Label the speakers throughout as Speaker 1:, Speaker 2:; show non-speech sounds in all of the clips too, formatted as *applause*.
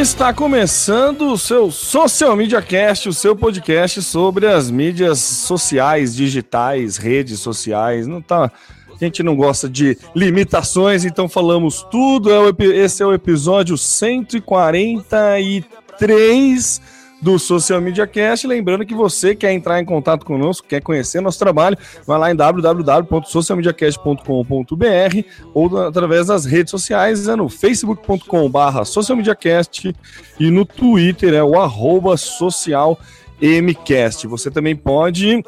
Speaker 1: Está começando o seu Social Media Cast, o seu podcast sobre as mídias sociais, digitais, redes sociais. Não tá, a gente não gosta de limitações, então falamos tudo. É esse é o episódio 143 do Social Media Cast. Lembrando que você quer entrar em contato conosco, quer conhecer nosso trabalho, vai lá em www.socialmediacast.com.br ou através das redes sociais, é no facebook.com.br socialmediacast e no Twitter é o arroba socialmcast. Você também pode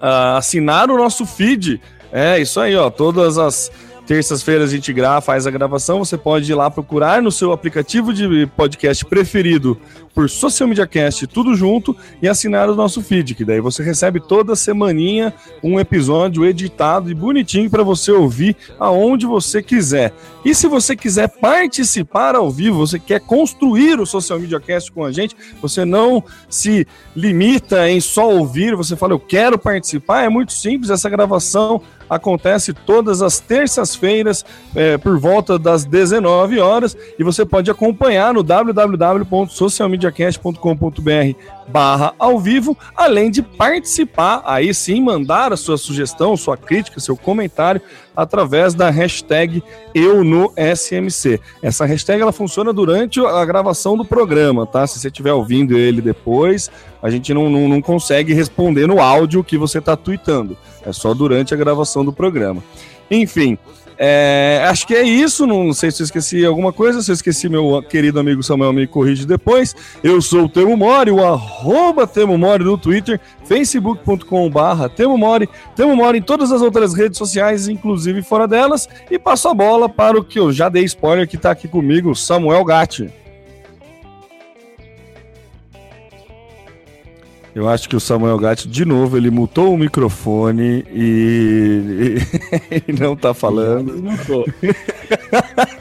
Speaker 1: ah, assinar o nosso feed. É isso aí, ó. Todas as terças-feiras a gente grava, faz a gravação. Você pode ir lá procurar no seu aplicativo de podcast preferido por Social Media Cast, tudo junto, e assinar o nosso feed, que daí você recebe toda semaninha um episódio editado e bonitinho para você ouvir aonde você quiser. E se você quiser participar ao vivo, você quer construir o Social Media Cast com a gente, você não se limita em só ouvir, você fala eu quero participar, é muito simples, essa gravação acontece todas as terças-feiras eh, por volta das 19 horas e você pode acompanhar no www.socialmediacast.com.br barra ao vivo, além de participar, aí sim mandar a sua sugestão, sua crítica, seu comentário através da hashtag eu no SMC. Essa hashtag ela funciona durante a gravação do programa, tá? Se você estiver ouvindo ele depois, a gente não, não, não consegue responder no áudio que você está tweetando. É só durante a gravação do programa. Enfim, é, acho que é isso. Não sei se eu esqueci alguma coisa. Se eu esqueci, meu querido amigo Samuel me corrige depois. Eu sou o Temo Mori, o arroba Temo Mori no Twitter, facebook.com.br Temo Mori, Temo Mori em todas as outras redes sociais, inclusive fora delas. E passo a bola para o que eu já dei spoiler que está aqui comigo, Samuel Gatti. Eu acho que o Samuel Gatti, de novo, ele mutou o microfone e, e *laughs* não tá falando.
Speaker 2: Não tô.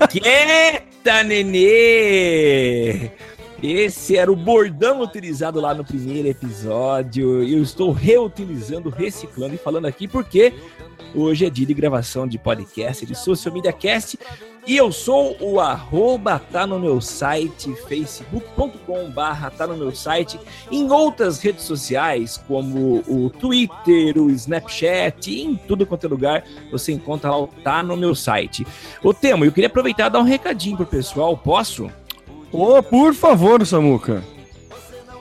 Speaker 2: Quieta, nenê! Esse era o bordão utilizado lá no primeiro episódio. Eu estou reutilizando, reciclando e falando aqui porque hoje é dia de gravação de podcast, de Social Media Cast. E eu sou o arroba, tá no meu site, facebook.com barra, tá no meu site, em outras redes sociais, como o Twitter, o Snapchat, em tudo quanto é lugar, você encontra lá o tá no meu site. Ô Temo, eu queria aproveitar e dar um recadinho pro pessoal, posso?
Speaker 1: Ô, por favor, Samuca.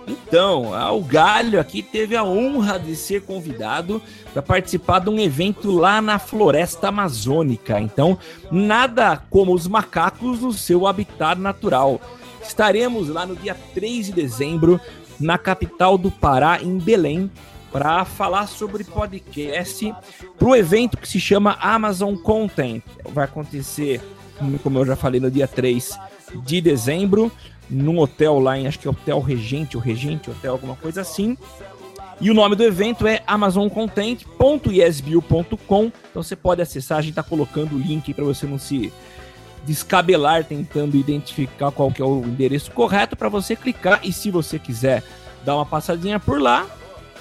Speaker 2: Então, a- o Galho aqui teve a honra de ser convidado para participar de um evento lá na floresta amazônica. Então, nada como os macacos no seu habitat natural. Estaremos lá no dia 3 de dezembro, na capital do Pará, em Belém, para falar sobre podcast para o evento que se chama Amazon Content. Vai acontecer, como eu já falei, no dia 3 de dezembro, num hotel lá em, acho que é Hotel Regente, ou Regente Hotel, alguma coisa assim. E o nome do evento é amazoncontent.esbu.com. Então você pode acessar, a gente está colocando o link para você não se descabelar tentando identificar qual que é o endereço correto para você clicar e se você quiser dar uma passadinha por lá,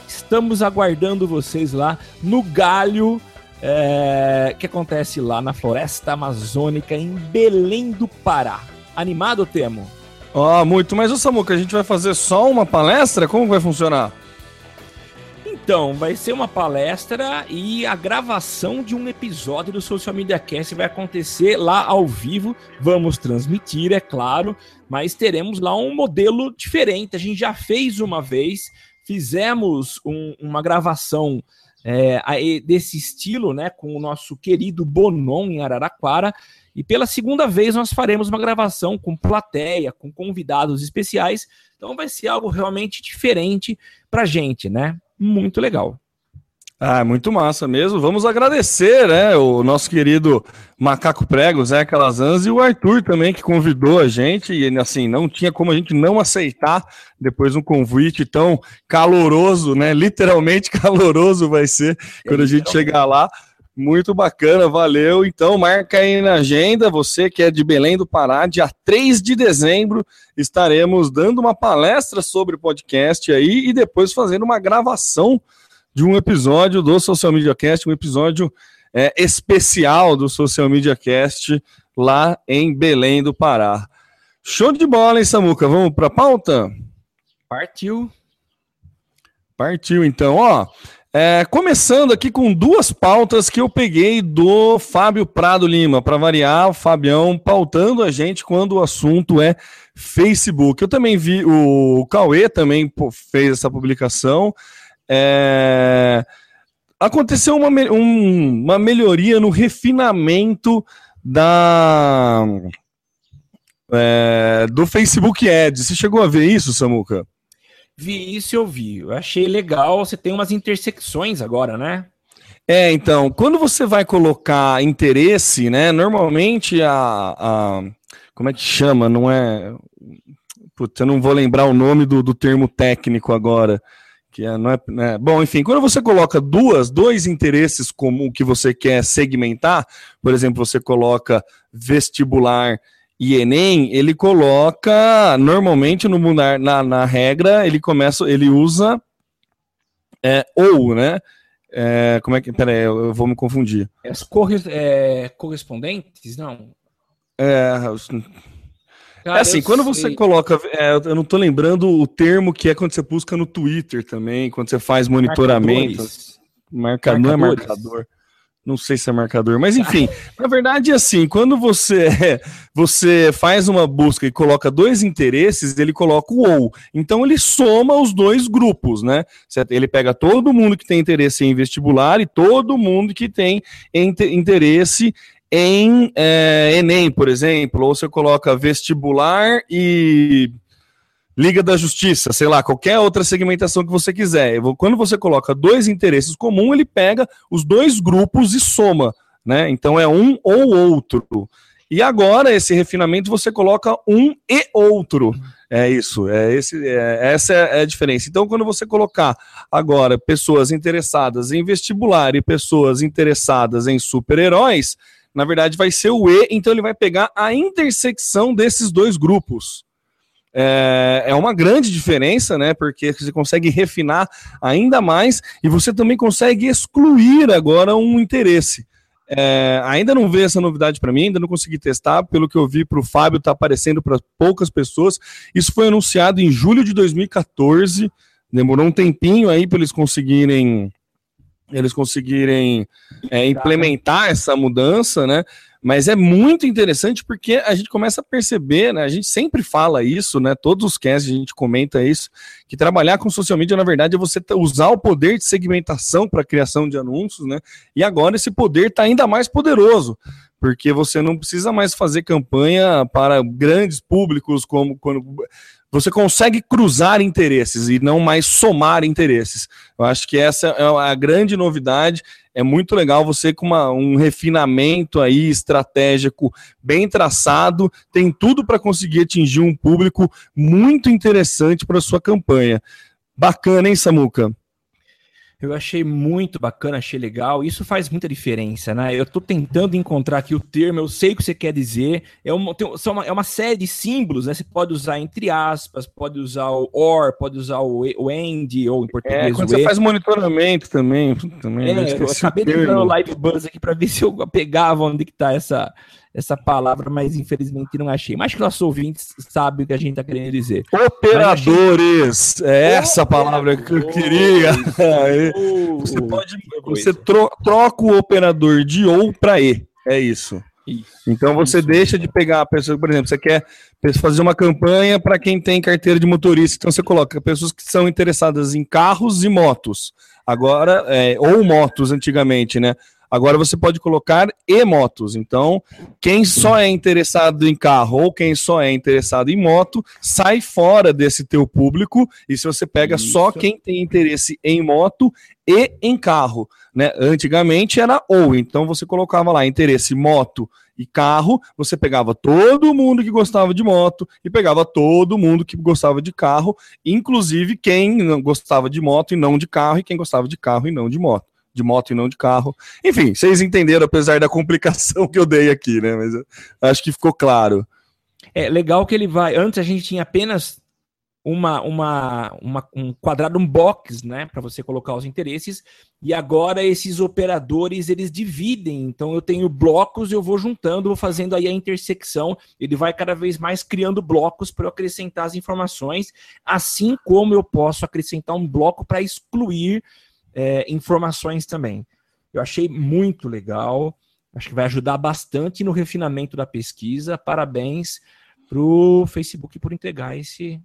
Speaker 2: estamos aguardando vocês lá no Galho é, que acontece lá na Floresta Amazônica em Belém do Pará. Animado, Temo?
Speaker 1: Ó, muito. Mas, ô Samuca, a gente vai fazer só uma palestra? Como vai funcionar?
Speaker 2: Então, vai ser uma palestra e a gravação de um episódio do Social Media Cast vai acontecer lá ao vivo. Vamos transmitir, é claro, mas teremos lá um modelo diferente. A gente já fez uma vez, fizemos um, uma gravação é, desse estilo, né, com o nosso querido Bonon em Araraquara. E pela segunda vez nós faremos uma gravação com plateia, com convidados especiais. Então vai ser algo realmente diferente pra gente, né? Muito legal.
Speaker 1: Ah, muito massa mesmo. Vamos agradecer, né, o nosso querido Macaco Prego, Zé Calazans e o Arthur também, que convidou a gente. E assim, não tinha como a gente não aceitar depois um convite tão caloroso, né? Literalmente *laughs* caloroso vai ser quando a gente chegar lá. Muito bacana, valeu. Então, marca aí na agenda, você que é de Belém do Pará, dia 3 de dezembro, estaremos dando uma palestra sobre podcast aí e depois fazendo uma gravação de um episódio do Social Media Cast, um episódio é, especial do Social Media Cast lá em Belém do Pará. Show de bola, hein, Samuca? Vamos para a pauta?
Speaker 2: Partiu.
Speaker 1: Partiu, então, ó. É, começando aqui com duas pautas que eu peguei do Fábio Prado Lima, para variar, o Fabião pautando a gente quando o assunto é Facebook. Eu também vi, o Cauê também fez essa publicação. É, aconteceu uma, um, uma melhoria no refinamento da é, do Facebook Ads. Você chegou a ver isso, Samuca?
Speaker 2: Vi isso, eu vi. Eu achei legal. Você tem umas intersecções agora, né?
Speaker 1: É, então, quando você vai colocar interesse, né? Normalmente a, a como é que chama? Não é. Putz, eu não vou lembrar o nome do, do termo técnico agora. Que é, não é, né? Bom, enfim, quando você coloca duas, dois interesses comum que você quer segmentar, por exemplo, você coloca vestibular e Enem, ele coloca normalmente no na, na regra, ele começa, ele usa é, ou, né? É, como é que. Peraí, eu, eu vou me confundir.
Speaker 2: As corre, é, correspondentes, não?
Speaker 1: É. Cara, é assim, quando sei. você coloca. É, eu não tô lembrando o termo que é quando você busca no Twitter também, quando você faz monitoramento. Marcador, não é marcador não sei se é marcador, mas enfim, *laughs* na verdade assim, quando você você faz uma busca e coloca dois interesses, ele coloca o ou. Então ele soma os dois grupos, né? Ele pega todo mundo que tem interesse em vestibular e todo mundo que tem interesse em é, Enem, por exemplo, ou você coloca vestibular e Liga da Justiça, sei lá, qualquer outra segmentação que você quiser. Quando você coloca dois interesses comuns, ele pega os dois grupos e soma, né? Então é um ou outro. E agora, esse refinamento, você coloca um e outro. É isso, é esse, é, essa é a diferença. Então, quando você colocar agora pessoas interessadas em vestibular e pessoas interessadas em super-heróis, na verdade vai ser o E, então ele vai pegar a intersecção desses dois grupos. É, é uma grande diferença, né? Porque você consegue refinar ainda mais e você também consegue excluir agora um interesse. É, ainda não veio essa novidade para mim, ainda não consegui testar. Pelo que eu vi para o Fábio, está aparecendo para poucas pessoas. Isso foi anunciado em julho de 2014. Demorou um tempinho aí para eles conseguirem eles conseguirem é, implementar essa mudança, né? Mas é muito interessante porque a gente começa a perceber, né? A gente sempre fala isso, né? Todos os casts a gente comenta isso, que trabalhar com social media, na verdade, é você usar o poder de segmentação para a criação de anúncios, né? E agora esse poder está ainda mais poderoso, porque você não precisa mais fazer campanha para grandes públicos, como quando você consegue cruzar interesses e não mais somar interesses. Eu acho que essa é a grande novidade é muito legal você com uma, um refinamento aí estratégico bem traçado, tem tudo para conseguir atingir um público muito interessante para sua campanha. Bacana, hein, Samuca?
Speaker 2: Eu achei muito bacana, achei legal. Isso faz muita diferença, né? Eu estou tentando encontrar aqui o termo, eu sei o que você quer dizer. É uma, tem, são uma, é uma série de símbolos, né? Você pode usar entre aspas, pode usar o or, pode usar o, o end, ou em português. É,
Speaker 1: quando você faz monitoramento também. também
Speaker 2: é, eu acabei de dar o live buzz aqui para ver se eu *laughs* pegava onde que tá essa, essa palavra, mas infelizmente não achei. Mas que nossos ouvintes sabem o que a gente está querendo dizer.
Speaker 1: Operadores! É essa palavra que eu queria. Você pode. Você tro troca o operador de ou para e. É isso. Isso, então você isso. deixa de pegar a pessoa, por exemplo, você quer fazer uma campanha para quem tem carteira de motorista, então você coloca pessoas que são interessadas em carros e motos. Agora, é, ou motos antigamente, né? Agora você pode colocar e-motos. Então, quem só é interessado em carro ou quem só é interessado em moto, sai fora desse teu público. E se você pega Isso. só quem tem interesse em moto e em carro, né? Antigamente era ou, então você colocava lá interesse moto e carro, você pegava todo mundo que gostava de moto e pegava todo mundo que gostava de carro, inclusive quem não gostava de moto e não de carro e quem gostava de carro e não de moto de moto e não de carro. Enfim, vocês entenderam, apesar da complicação *laughs* que eu dei aqui, né? Mas acho que ficou claro.
Speaker 2: É legal que ele vai. Antes a gente tinha apenas uma, uma, uma um quadrado, um box, né, para você colocar os interesses. E agora esses operadores eles dividem. Então eu tenho blocos, eu vou juntando, vou fazendo aí a intersecção. Ele vai cada vez mais criando blocos para acrescentar as informações, assim como eu posso acrescentar um bloco para excluir é, informações também. Eu achei muito legal, acho que vai ajudar bastante no refinamento da pesquisa. Parabéns para o Facebook por entregar esse,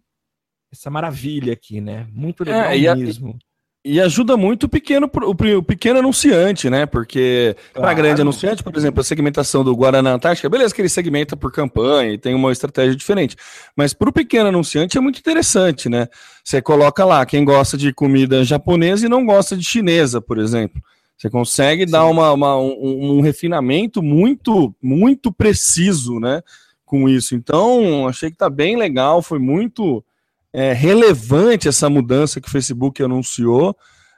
Speaker 2: essa maravilha aqui, né? Muito legal é, mesmo.
Speaker 1: E ajuda muito o pequeno, o pequeno anunciante, né? Porque claro. para grande anunciante, por exemplo, a segmentação do Guaraná Antártica, beleza que ele segmenta por campanha e tem uma estratégia diferente. Mas para o pequeno anunciante é muito interessante, né? Você coloca lá quem gosta de comida japonesa e não gosta de chinesa, por exemplo. Você consegue Sim. dar uma, uma um, um, refinamento muito, muito preciso, né? Com isso. Então, achei que tá bem legal, foi muito é, relevante essa mudança que o Facebook anunciou.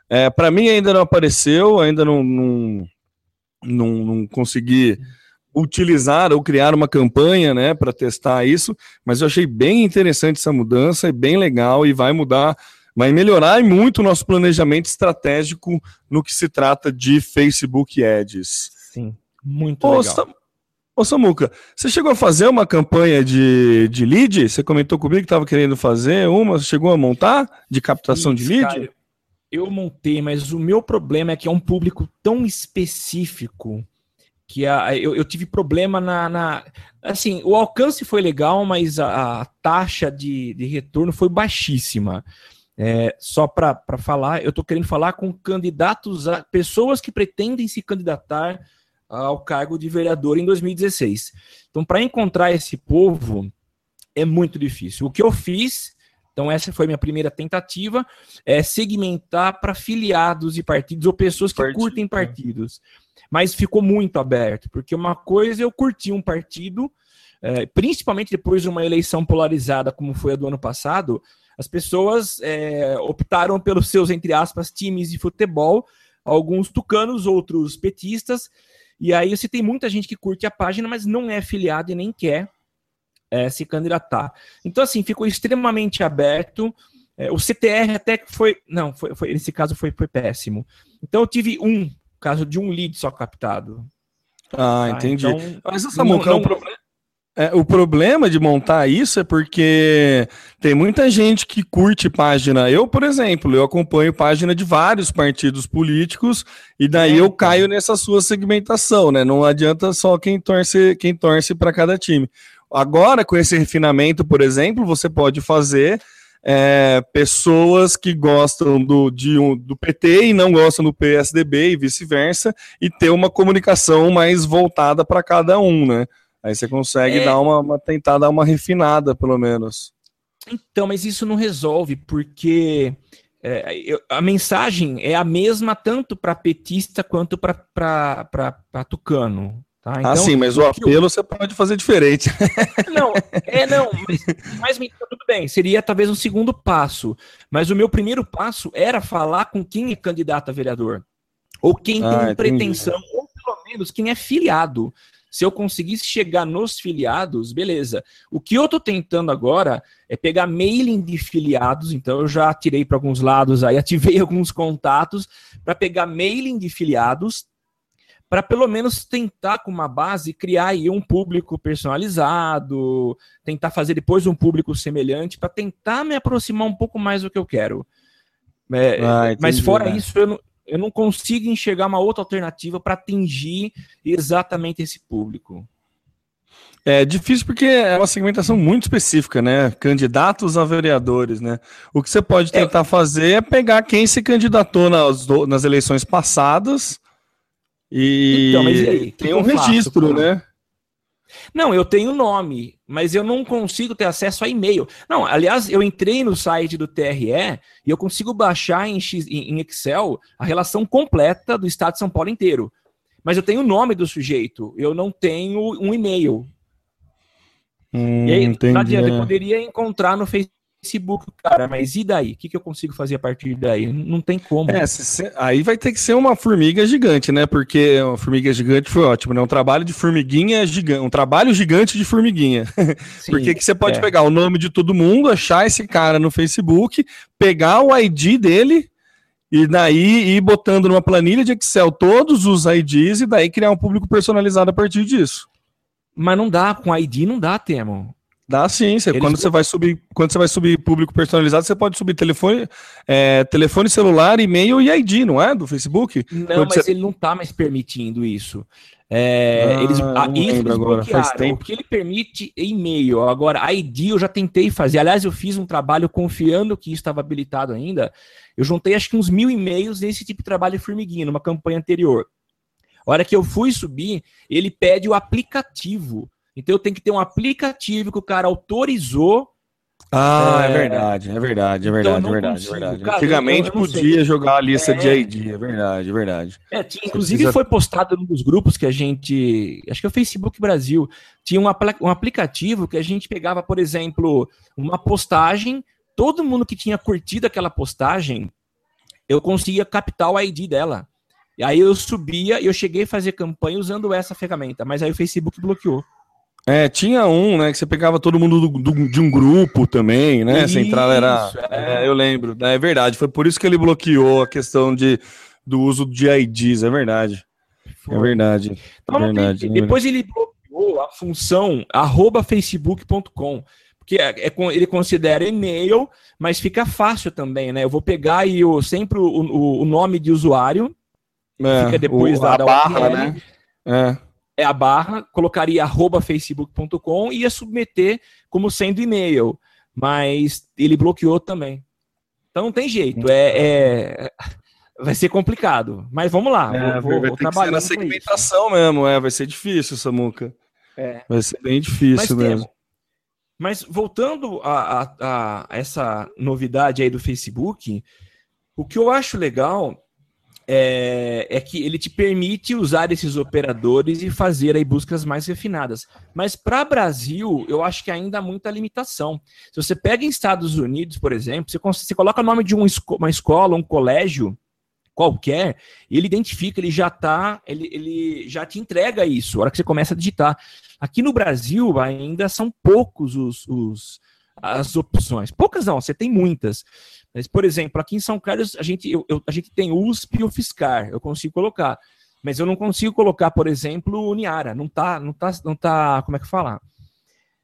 Speaker 1: É, Para mim ainda não apareceu, ainda não, não, não, não consegui utilizar ou criar uma campanha né, para testar isso, mas eu achei bem interessante essa mudança, é bem legal e vai mudar, vai melhorar muito o nosso planejamento estratégico no que se trata de Facebook Ads.
Speaker 2: Sim, muito legal.
Speaker 1: Ô Samuca, você chegou a fazer uma campanha de, de lead? Você comentou comigo que estava querendo fazer uma, você chegou a montar de captação Isso, de lead? Cara,
Speaker 2: eu montei, mas o meu problema é que é um público tão específico que a, eu, eu tive problema na, na, Assim, o alcance foi legal, mas a, a taxa de, de retorno foi baixíssima. É, só para falar, eu estou querendo falar com candidatos, a, pessoas que pretendem se candidatar ao cargo de vereador em 2016. Então, para encontrar esse povo é muito difícil. O que eu fiz, então essa foi minha primeira tentativa, é segmentar para filiados de partidos ou pessoas que Partido, curtem partidos. Mas ficou muito aberto, porque uma coisa é eu curti um partido, é, principalmente depois de uma eleição polarizada como foi a do ano passado, as pessoas é, optaram pelos seus, entre aspas, times de futebol, alguns tucanos, outros petistas, e aí você tem muita gente que curte a página, mas não é afiliado e nem quer é, se candidatar. Então, assim, ficou extremamente aberto. É, o CTR até que foi. Não, foi, foi, nesse caso foi, foi péssimo. Então eu tive um caso de um lead só captado.
Speaker 1: Ah, tá? entendi. Então, mas essa não, não, é um problema. É, o problema de montar isso é porque tem muita gente que curte página. Eu, por exemplo, eu acompanho página de vários partidos políticos e daí eu caio nessa sua segmentação, né? Não adianta só quem torce, quem torce para cada time. Agora, com esse refinamento, por exemplo, você pode fazer é, pessoas que gostam do, de um, do PT e não gostam do PSDB e vice-versa, e ter uma comunicação mais voltada para cada um, né? Aí você consegue é... dar uma, uma, tentar dar uma refinada, pelo menos.
Speaker 2: Então, mas isso não resolve, porque é, eu, a mensagem é a mesma tanto para petista quanto para tucano. Tá?
Speaker 1: Ah, então, ah, sim, mas o apelo eu... você pode fazer diferente. *laughs*
Speaker 2: Não, é não, mas, mas tudo bem, seria talvez um segundo passo. Mas o meu primeiro passo era falar com quem é candidato a vereador. Ou quem ah, tem pretensão, ou pelo menos quem é filiado. Se eu conseguisse chegar nos filiados, beleza. O que eu estou tentando agora é pegar mailing de filiados, então eu já tirei para alguns lados aí, *laughs* ativei alguns contatos para pegar mailing de filiados para pelo menos tentar com uma base criar aí um público personalizado, tentar fazer depois um público semelhante para tentar me aproximar um pouco mais do que eu quero. É, ah, mas fora né? isso, eu não, eu não consigo enxergar uma outra alternativa para atingir exatamente esse público.
Speaker 1: É difícil porque é uma segmentação muito específica, né? Candidatos a vereadores, né? O que você pode é. tentar é. fazer é pegar quem se candidatou nas, nas eleições passadas e, então, aí, tem um registro, faço, né?
Speaker 2: Não, eu tenho nome, mas eu não consigo ter acesso a e-mail. Não, aliás, eu entrei no site do TRE e eu consigo baixar em, X, em Excel a relação completa do estado de São Paulo inteiro. Mas eu tenho o nome do sujeito, eu não tenho um e-mail. Hum, e aí, entendi, não adianta, eu é. poderia encontrar no Facebook Facebook, cara, mas e daí? O que, que eu consigo fazer a partir daí? Não tem como.
Speaker 1: É, aí vai ter que ser uma formiga gigante, né? Porque uma formiga gigante foi ótimo, né? Um trabalho de formiguinha gigante, um trabalho gigante de formiguinha. *laughs* Sim, Porque que você pode é. pegar o nome de todo mundo, achar esse cara no Facebook, pegar o ID dele e daí ir botando numa planilha de Excel todos os IDs e daí criar um público personalizado a partir disso.
Speaker 2: Mas não dá, com ID não dá, Temo.
Speaker 1: Dá sim. Você, quando você vai subir, quando você vai subir público personalizado, você pode subir telefone, é, telefone celular, e-mail e ID, não é? Do Facebook?
Speaker 2: Não, quando mas você... ele não está mais permitindo isso. É, ah, eles, a, isso eles agora, O que ele permite é e-mail. Agora, ID eu já tentei fazer. Aliás, eu fiz um trabalho confiando que isso estava habilitado ainda. Eu juntei acho que uns mil e-mails nesse tipo de trabalho formiguinha, numa campanha anterior. A hora que eu fui subir, ele pede o aplicativo. Então eu tenho que ter um aplicativo que o cara autorizou.
Speaker 1: Ah, é, é verdade, é verdade, é então, verdade, é verdade, consigo. é verdade. Cara, Antigamente eu, eu podia sei. jogar a lista é, de ID, é verdade, é verdade.
Speaker 2: É, tinha, inclusive precisa... foi postado num dos grupos que a gente. Acho que é o Facebook Brasil. Tinha um, um aplicativo que a gente pegava, por exemplo, uma postagem, todo mundo que tinha curtido aquela postagem, eu conseguia captar o ID dela. E aí eu subia e eu cheguei a fazer campanha usando essa ferramenta, mas aí o Facebook bloqueou.
Speaker 1: É, tinha um, né, que você pegava todo mundo do, do, de um grupo também, né? Isso, Central era. É. É, eu lembro. É verdade. Foi por isso que ele bloqueou a questão de, do uso de IDs, é verdade. Foi. É verdade. Então, é verdade
Speaker 2: tem, depois ele bloqueou a função facebook.com. Porque é, é, ele considera e-mail, mas fica fácil também, né? Eu vou pegar aí o, sempre o, o, o nome de usuário,
Speaker 1: é, fica depois o, da, da barra, URL, né? É
Speaker 2: é a barra, colocaria arroba facebook.com e ia submeter como sendo e-mail, mas ele bloqueou também. Então não tem jeito, é, é vai ser complicado, mas vamos lá,
Speaker 1: é, vou, vou, vou trabalhar na segmentação mesmo, é, vai ser difícil, Samuca. É. Vai ser bem difícil mas mesmo. Tem,
Speaker 2: mas voltando a, a, a essa novidade aí do Facebook, o que eu acho legal é, é, que ele te permite usar esses operadores e fazer aí buscas mais refinadas. Mas para Brasil, eu acho que ainda há muita limitação. Se você pega em Estados Unidos, por exemplo, você, você coloca o nome de um, uma escola, um colégio qualquer, ele identifica, ele já tá, ele, ele já te entrega isso, a hora que você começa a digitar. Aqui no Brasil ainda são poucos os, os as opções. Poucas não, você tem muitas. Mas, por exemplo, aqui em São Carlos, a gente, eu, eu, a gente tem USP e o Fiscar, eu consigo colocar. Mas eu não consigo colocar, por exemplo, o Uniara. Não tá, não tá, não tá, como é que fala?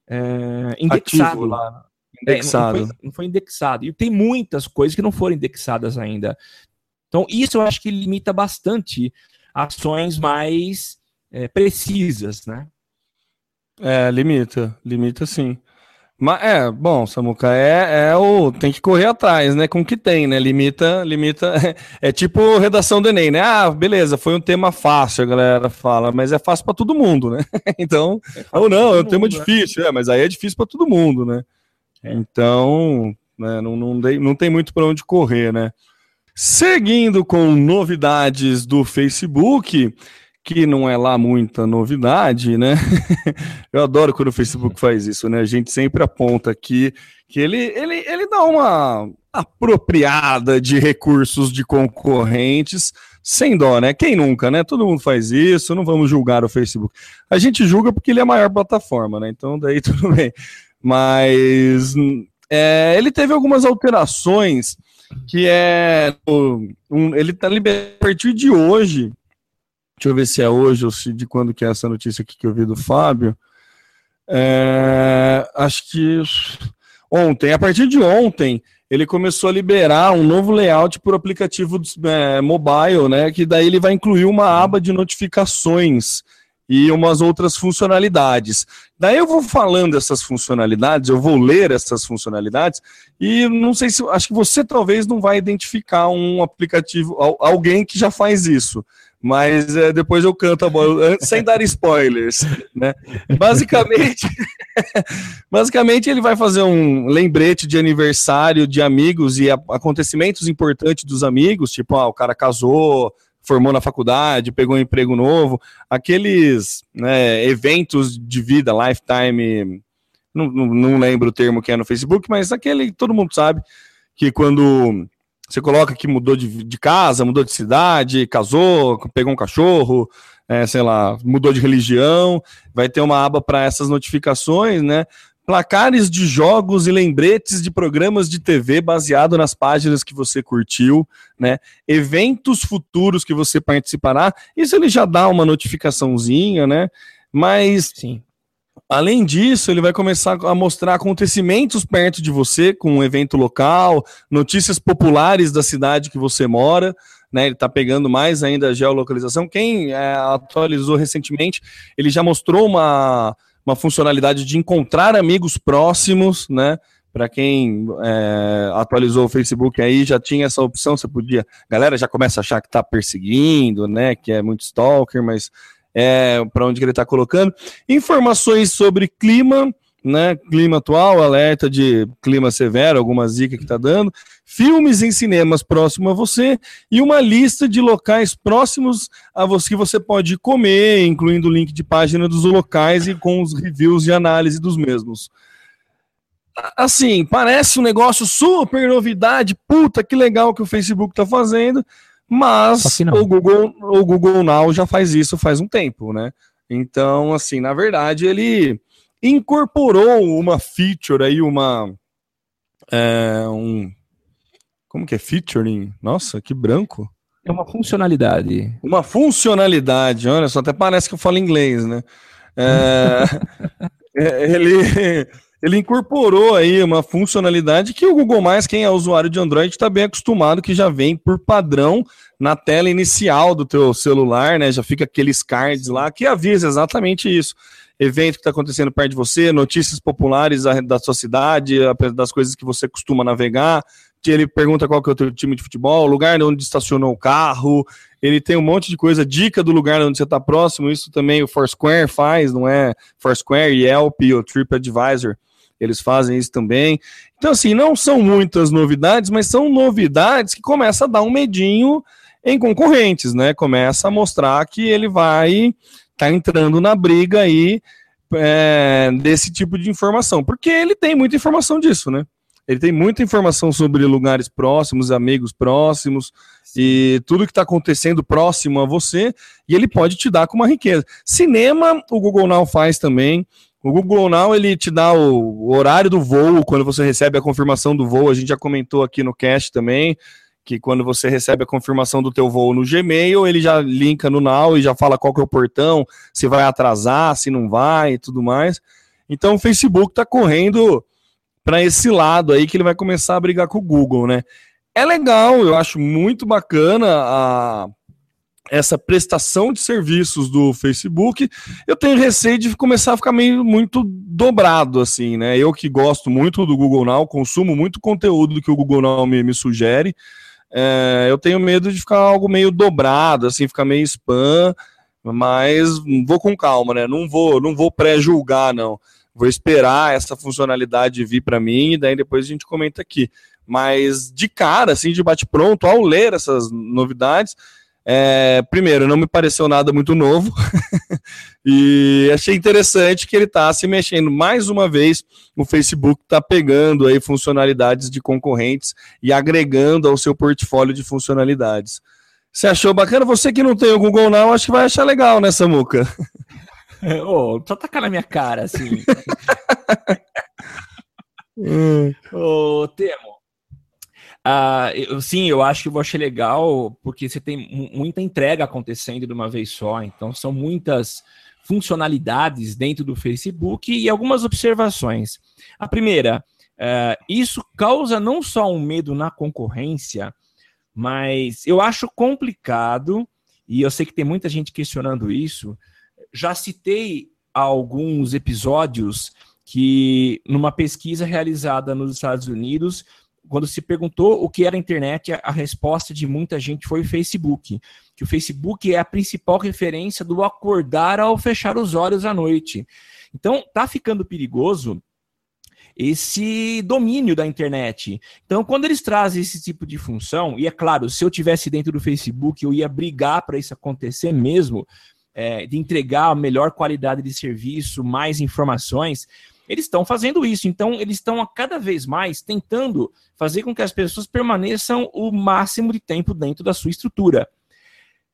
Speaker 2: É, indexado lá.
Speaker 1: Indexado.
Speaker 2: É, não, foi, não foi indexado. E tem muitas coisas que não foram indexadas ainda. Então, isso eu acho que limita bastante ações mais é, precisas, né?
Speaker 1: É, limita, limita sim. Mas é, bom, Samuca, é, é o. Tem que correr atrás, né? Com o que tem, né? Limita, limita. *laughs* É, tipo redação do Enem, né? Ah, beleza, foi um tema fácil, a galera fala, mas é fácil para todo mundo, né? *laughs* Então, é ou não, é um tema né? difícil, é, mas aí é difícil para todo mundo, né? É. Então, né, não, não, dei, não tem muito para onde correr, né? Seguindo com novidades do Facebook, que não é lá muita novidade, né? *laughs* Eu adoro quando o Facebook faz isso, né? A gente sempre aponta aqui que ele, ele, ele dá uma apropriada de recursos de concorrentes sem dó, né? Quem nunca, né? Todo mundo faz isso, não vamos julgar o Facebook. A gente julga porque ele é a maior plataforma, né? Então daí *laughs* tudo bem. Mas é, ele teve algumas alterações que é um, ele está liberado a partir de hoje Deixa eu ver se é hoje ou se de quando que é essa notícia aqui que eu vi do Fábio. É, acho que ontem, a partir de ontem, ele começou a liberar um novo layout por aplicativo é, mobile, né? Que daí ele vai incluir uma aba de notificações e umas outras funcionalidades. Daí eu vou falando essas funcionalidades, eu vou ler essas funcionalidades e não sei se acho que você talvez não vai identificar um aplicativo, alguém que já faz isso mas é, depois eu canto a bola, sem dar spoilers, né? Basicamente, *laughs* basicamente ele vai fazer um lembrete de aniversário de amigos e acontecimentos importantes dos amigos, tipo, ah, o cara casou, formou na faculdade, pegou um emprego novo, aqueles né, eventos de vida, lifetime, não, não, não lembro o termo que é no Facebook, mas aquele todo mundo sabe que quando você coloca que mudou de, de casa, mudou de cidade, casou, pegou um cachorro, é, sei lá, mudou de religião. Vai ter uma aba para essas notificações, né? Placares de jogos e lembretes de programas de TV baseado nas páginas que você curtiu, né? Eventos futuros que você participará. Isso ele já dá uma notificaçãozinha, né? Mas Sim. Além disso, ele vai começar a mostrar acontecimentos perto de você, com um evento local, notícias populares da cidade que você mora. Né, ele está pegando mais ainda a geolocalização. Quem é, atualizou recentemente, ele já mostrou uma, uma funcionalidade de encontrar amigos próximos, né? Para quem é, atualizou o Facebook aí, já tinha essa opção, você podia. Galera já começa a achar que está perseguindo, né? Que é muito stalker, mas é, para onde ele está colocando. Informações sobre clima, né? Clima atual, alerta de clima severo, alguma zica que está dando. Filmes em cinemas próximo a você e uma lista de locais próximos a você que você pode comer, incluindo o link de página dos locais e com os reviews e análise dos mesmos assim, parece um negócio super novidade, puta que legal que o Facebook tá fazendo, mas o Google, o Google Now já faz isso faz um tempo, né? Então, assim, na verdade, ele incorporou uma feature aí, uma. É, um, como que é featuring? Nossa, que branco.
Speaker 2: É uma funcionalidade.
Speaker 1: Uma funcionalidade, olha só, até parece que eu falo inglês, né? É, *laughs* é ele ele incorporou aí uma funcionalidade que o Google Mais, quem é usuário de Android, está bem acostumado, que já vem por padrão na tela inicial do teu celular, né? Já fica aqueles cards lá que avisa exatamente isso. Evento que está acontecendo perto de você, notícias populares da sua cidade, das coisas que você costuma navegar, que ele pergunta qual que é o teu time de futebol, lugar onde estacionou o carro, ele tem um monte de coisa, dica do lugar onde você está próximo, isso também o Foursquare faz, não é? Foursquare, Yelp, o TripAdvisor eles fazem isso também. Então, assim, não são muitas novidades, mas são novidades que começam a dar um medinho em concorrentes, né? Começa a mostrar que ele vai tá entrando na briga aí é, desse tipo de informação, porque ele tem muita informação disso, né? Ele tem muita informação sobre lugares próximos, amigos próximos e tudo que está acontecendo próximo a você, e ele pode te dar com uma riqueza. Cinema, o Google Now faz também. O Google Now ele te dá o, horário do voo quando você recebe a confirmação do voo. A gente já comentou aqui no cast também que quando você recebe a confirmação do teu voo no Gmail, ele já linka no Now e já fala qual que é o portão, se vai atrasar, se não vai e tudo mais. Então o Facebook está correndo para esse lado aí que ele vai começar a brigar com o Google, né? É legal, eu acho muito bacana a essa prestação de serviços do Facebook, eu tenho receio de começar a ficar meio muito dobrado, assim, né? Eu que gosto muito do Google Now, consumo muito conteúdo que o Google Now me, me sugere, é, eu tenho medo de ficar algo meio dobrado, assim, ficar meio spam, mas vou com calma, né? Não vou, não vou pré-julgar, não. Vou esperar essa funcionalidade vir para mim e daí depois a gente comenta aqui. Mas de cara, assim, de bate-pronto, ao ler essas novidades, é, primeiro, não me pareceu nada muito novo *laughs* e achei interessante que ele está se mexendo mais uma vez. O Facebook está pegando aí funcionalidades de concorrentes e agregando ao seu portfólio de funcionalidades. Você achou bacana? Você que não tem o Google Now, acho que vai achar legal, né, Samuca? *laughs*
Speaker 2: Ô, oh, só tacar na minha cara, assim. *laughs* Ô, oh, Temo, Ah, eu, sim, eu acho que eu achar legal, porque você tem muita entrega acontecendo de uma vez só, então são muitas funcionalidades dentro do Facebook e algumas observações. A primeira, uh, isso causa não só um medo na concorrência, mas eu acho complicado, e eu sei que tem muita gente questionando isso. Já citei alguns episódios que, numa pesquisa realizada nos Estados Unidos, quando se perguntou o que era a internet, a, resposta de muita gente foi o Facebook. Que o Facebook é a principal referência do acordar ao fechar os olhos à noite. Então, tá ficando perigoso esse domínio da internet. Então, quando eles trazem esse tipo de função, e é claro, se eu tivesse dentro do Facebook, eu ia brigar para isso acontecer mesmo, é, de entregar a melhor qualidade de serviço, mais informações. Eles estão fazendo isso, então eles estão a cada vez mais tentando fazer com que as pessoas permaneçam o máximo de tempo dentro da sua estrutura.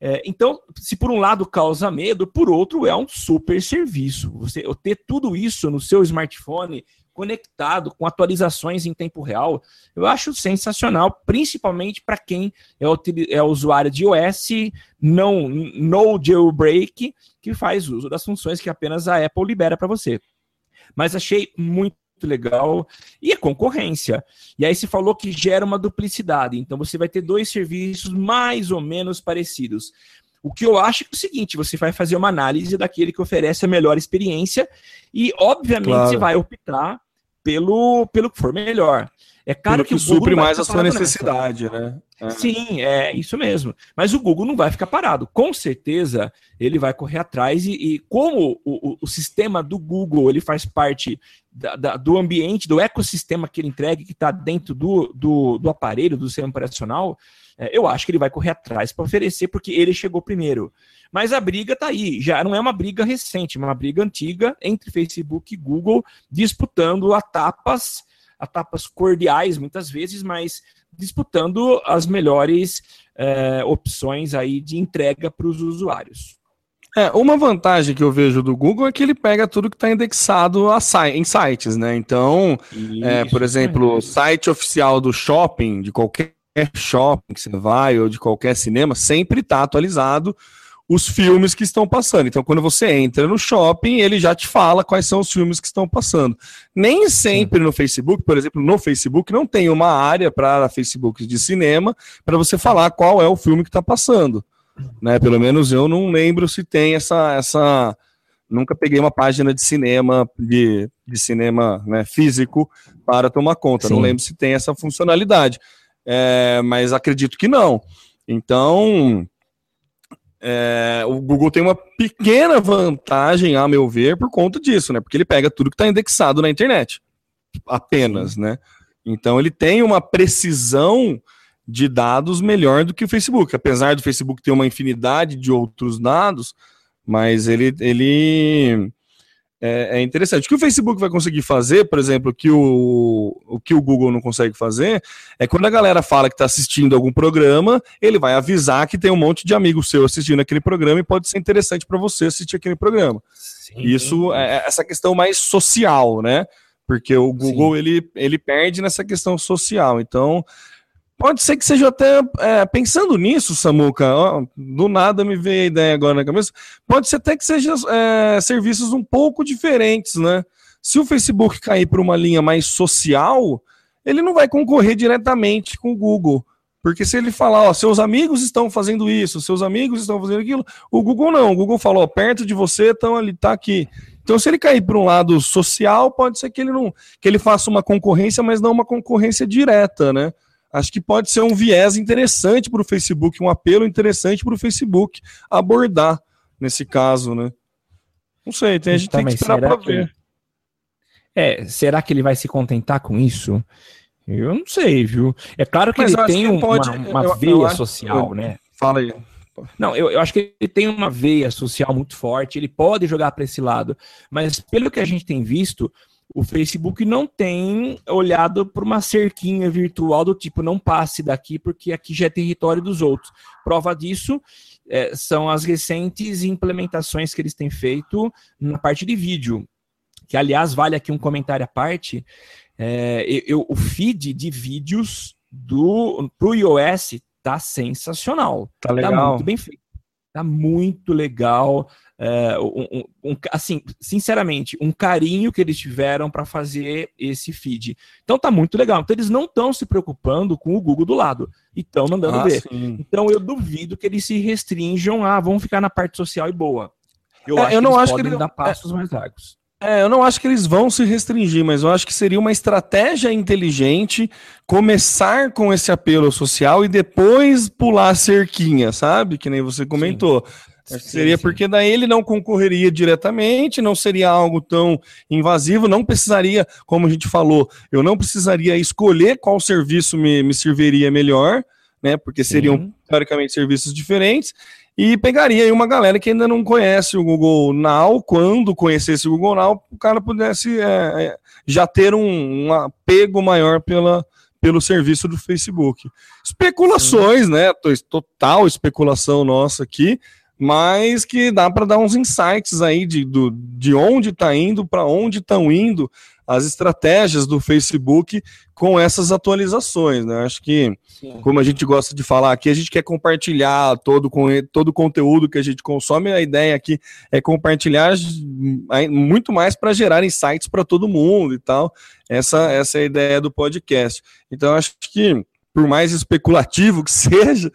Speaker 2: É, então, se por um lado causa medo, por outro é um super serviço. Você ter tudo isso no seu smartphone conectado com atualizações em tempo real, eu acho sensacional, principalmente para quem é, é, usuário de iOS, não no jailbreak, que faz uso das funções que apenas a Apple libera para você. Mas achei muito legal e a concorrência. E aí se falou que gera uma duplicidade, então você vai ter dois serviços mais ou menos parecidos. O que eu acho é, é o seguinte: você vai fazer uma análise daquele que oferece a melhor experiência e, obviamente, claro. você vai optar pelo, pelo que for melhor. É claro que, que o
Speaker 1: Google supre mais a sua necessidade, nessa. né?
Speaker 2: É. Sim, é isso mesmo. Mas o Google não vai ficar parado. Com certeza ele vai correr atrás e, e como o, o, o, sistema do Google ele faz parte da, da, do ambiente, do ecossistema que ele entrega, que está dentro do, do, do, aparelho, do sistema operacional, é, eu acho que ele vai correr atrás para oferecer, porque ele chegou primeiro. Mas a briga está aí, já não é uma briga recente, é uma briga antiga entre Facebook e Google disputando etapas, cordiais muitas vezes, mas disputando as melhores é, opções aí de entrega para os usuários.
Speaker 1: É, uma vantagem que eu vejo do Google é que ele pega tudo que está indexado a, em sites, né? Então, é, por exemplo, o site oficial do shopping, de qualquer shopping que você vai, ou de qualquer cinema, sempre está atualizado os filmes que estão passando. Então, quando você entra no shopping, ele já te fala quais são os filmes que estão passando. Nem sempre no Facebook, por exemplo, no Facebook não tem uma área para Facebook de cinema para você falar qual é o filme que está passando. Né? Pelo menos eu não lembro se tem essa essa nunca peguei uma página de cinema de, de cinema né, físico para tomar conta. Sim. Não lembro se tem essa funcionalidade, é, mas acredito que não. Então é, o Google tem uma pequena vantagem, a meu ver, por conta disso, né? Porque ele pega tudo que está indexado na internet. Apenas, né? Então ele tem uma precisão de dados melhor do que o Facebook. Apesar do Facebook ter uma infinidade de outros dados, mas ele, ele é, é, interessante. O que o Facebook vai conseguir fazer, por exemplo, que o, o que o Google não consegue fazer, é quando a galera fala que está assistindo algum programa, ele vai avisar que tem um monte de amigos seu assistindo aquele programa e pode ser interessante para você assistir aquele programa. Sim. Isso é, é essa questão mais social, né? Porque o Google ele, ele perde nessa questão social. Então, Pode ser que seja até, é, pensando nisso, Samuca, ó, do nada me veio a ideia agora na cabeça, pode ser até que sejam é, serviços um pouco diferentes, né? Se o Facebook cair para uma linha mais social, ele não vai concorrer diretamente com o Google. Porque se ele falar, ó, seus amigos estão fazendo isso, seus amigos estão fazendo aquilo, o Google não. O Google falou, perto de você, então ele está aqui. Então, se ele cair para um lado social, pode ser que ele não, que ele faça uma concorrência, mas não uma concorrência direta, né? Acho que pode ser um viés interessante para o Facebook, um apelo interessante para o Facebook abordar nesse caso, né? Não sei, tem, a gente tem que esperar para ver.
Speaker 2: É, será que ele vai se contentar com isso? Eu não sei, viu? É claro que Mas ele tem que pode, uma, uma eu, veia eu social, eu, né?
Speaker 1: Fala aí.
Speaker 2: Não, eu, eu, acho que ele tem uma veia social muito forte, ele pode jogar para esse lado, mas pelo que a gente tem visto, o Facebook não tem olhado para uma cerquinha virtual do tipo não passe daqui porque aqui já é território dos outros. Prova disso é, são as recentes implementações que eles têm feito na parte de vídeo. Que, aliás, vale aqui um comentário à parte. É, eu, o feed de vídeos do pro iOS tá sensacional.
Speaker 1: Tá legal.
Speaker 2: muito bem feito. Tá muito legal. É, um, um, assim, sinceramente, um carinho que eles tiveram para fazer esse feed. Então tá muito legal. Então eles não estão se preocupando com o Google do lado e estão mandando
Speaker 1: Ah,
Speaker 2: ver.
Speaker 1: sim.
Speaker 2: Então eu duvido que eles se restringam a vão ficar na parte social e boa. Eu,
Speaker 1: É,
Speaker 2: acho
Speaker 1: eu
Speaker 2: que
Speaker 1: não
Speaker 2: eles
Speaker 1: acho que
Speaker 2: podem
Speaker 1: ele-
Speaker 2: dar passos mais largos.
Speaker 1: É, eu não acho que eles vão se restringir, mas eu acho que seria uma estratégia inteligente começar com esse apelo social e depois pular a cerquinha, sabe? Que nem você comentou. Que
Speaker 2: Sim,
Speaker 1: seria
Speaker 2: sim.
Speaker 1: porque daí ele não concorreria diretamente, não seria algo tão invasivo, não precisaria, como a gente falou, eu não precisaria escolher qual serviço me, me serviria melhor, né? Porque seriam
Speaker 2: Sim.
Speaker 1: teoricamente serviços diferentes, e pegaria aí uma galera que ainda não conhece o Google Now, quando conhecesse o Google Now, o cara pudesse é, é, já ter um, um apego maior pela, pelo serviço do Facebook. Especulações, né? to- Total especulação nossa aqui, mas que dá para dar uns insights aí de, do, de onde está indo, para onde estão indo as estratégias do Facebook com essas atualizações, né? Acho que como a gente gosta de falar aqui, a gente quer compartilhar todo, todo o conteúdo que a gente consome. A ideia aqui é compartilhar muito mais para gerar insights para todo mundo e tal. Essa, essa é a ideia do podcast. Então, acho que, por mais especulativo que *laughs* seja,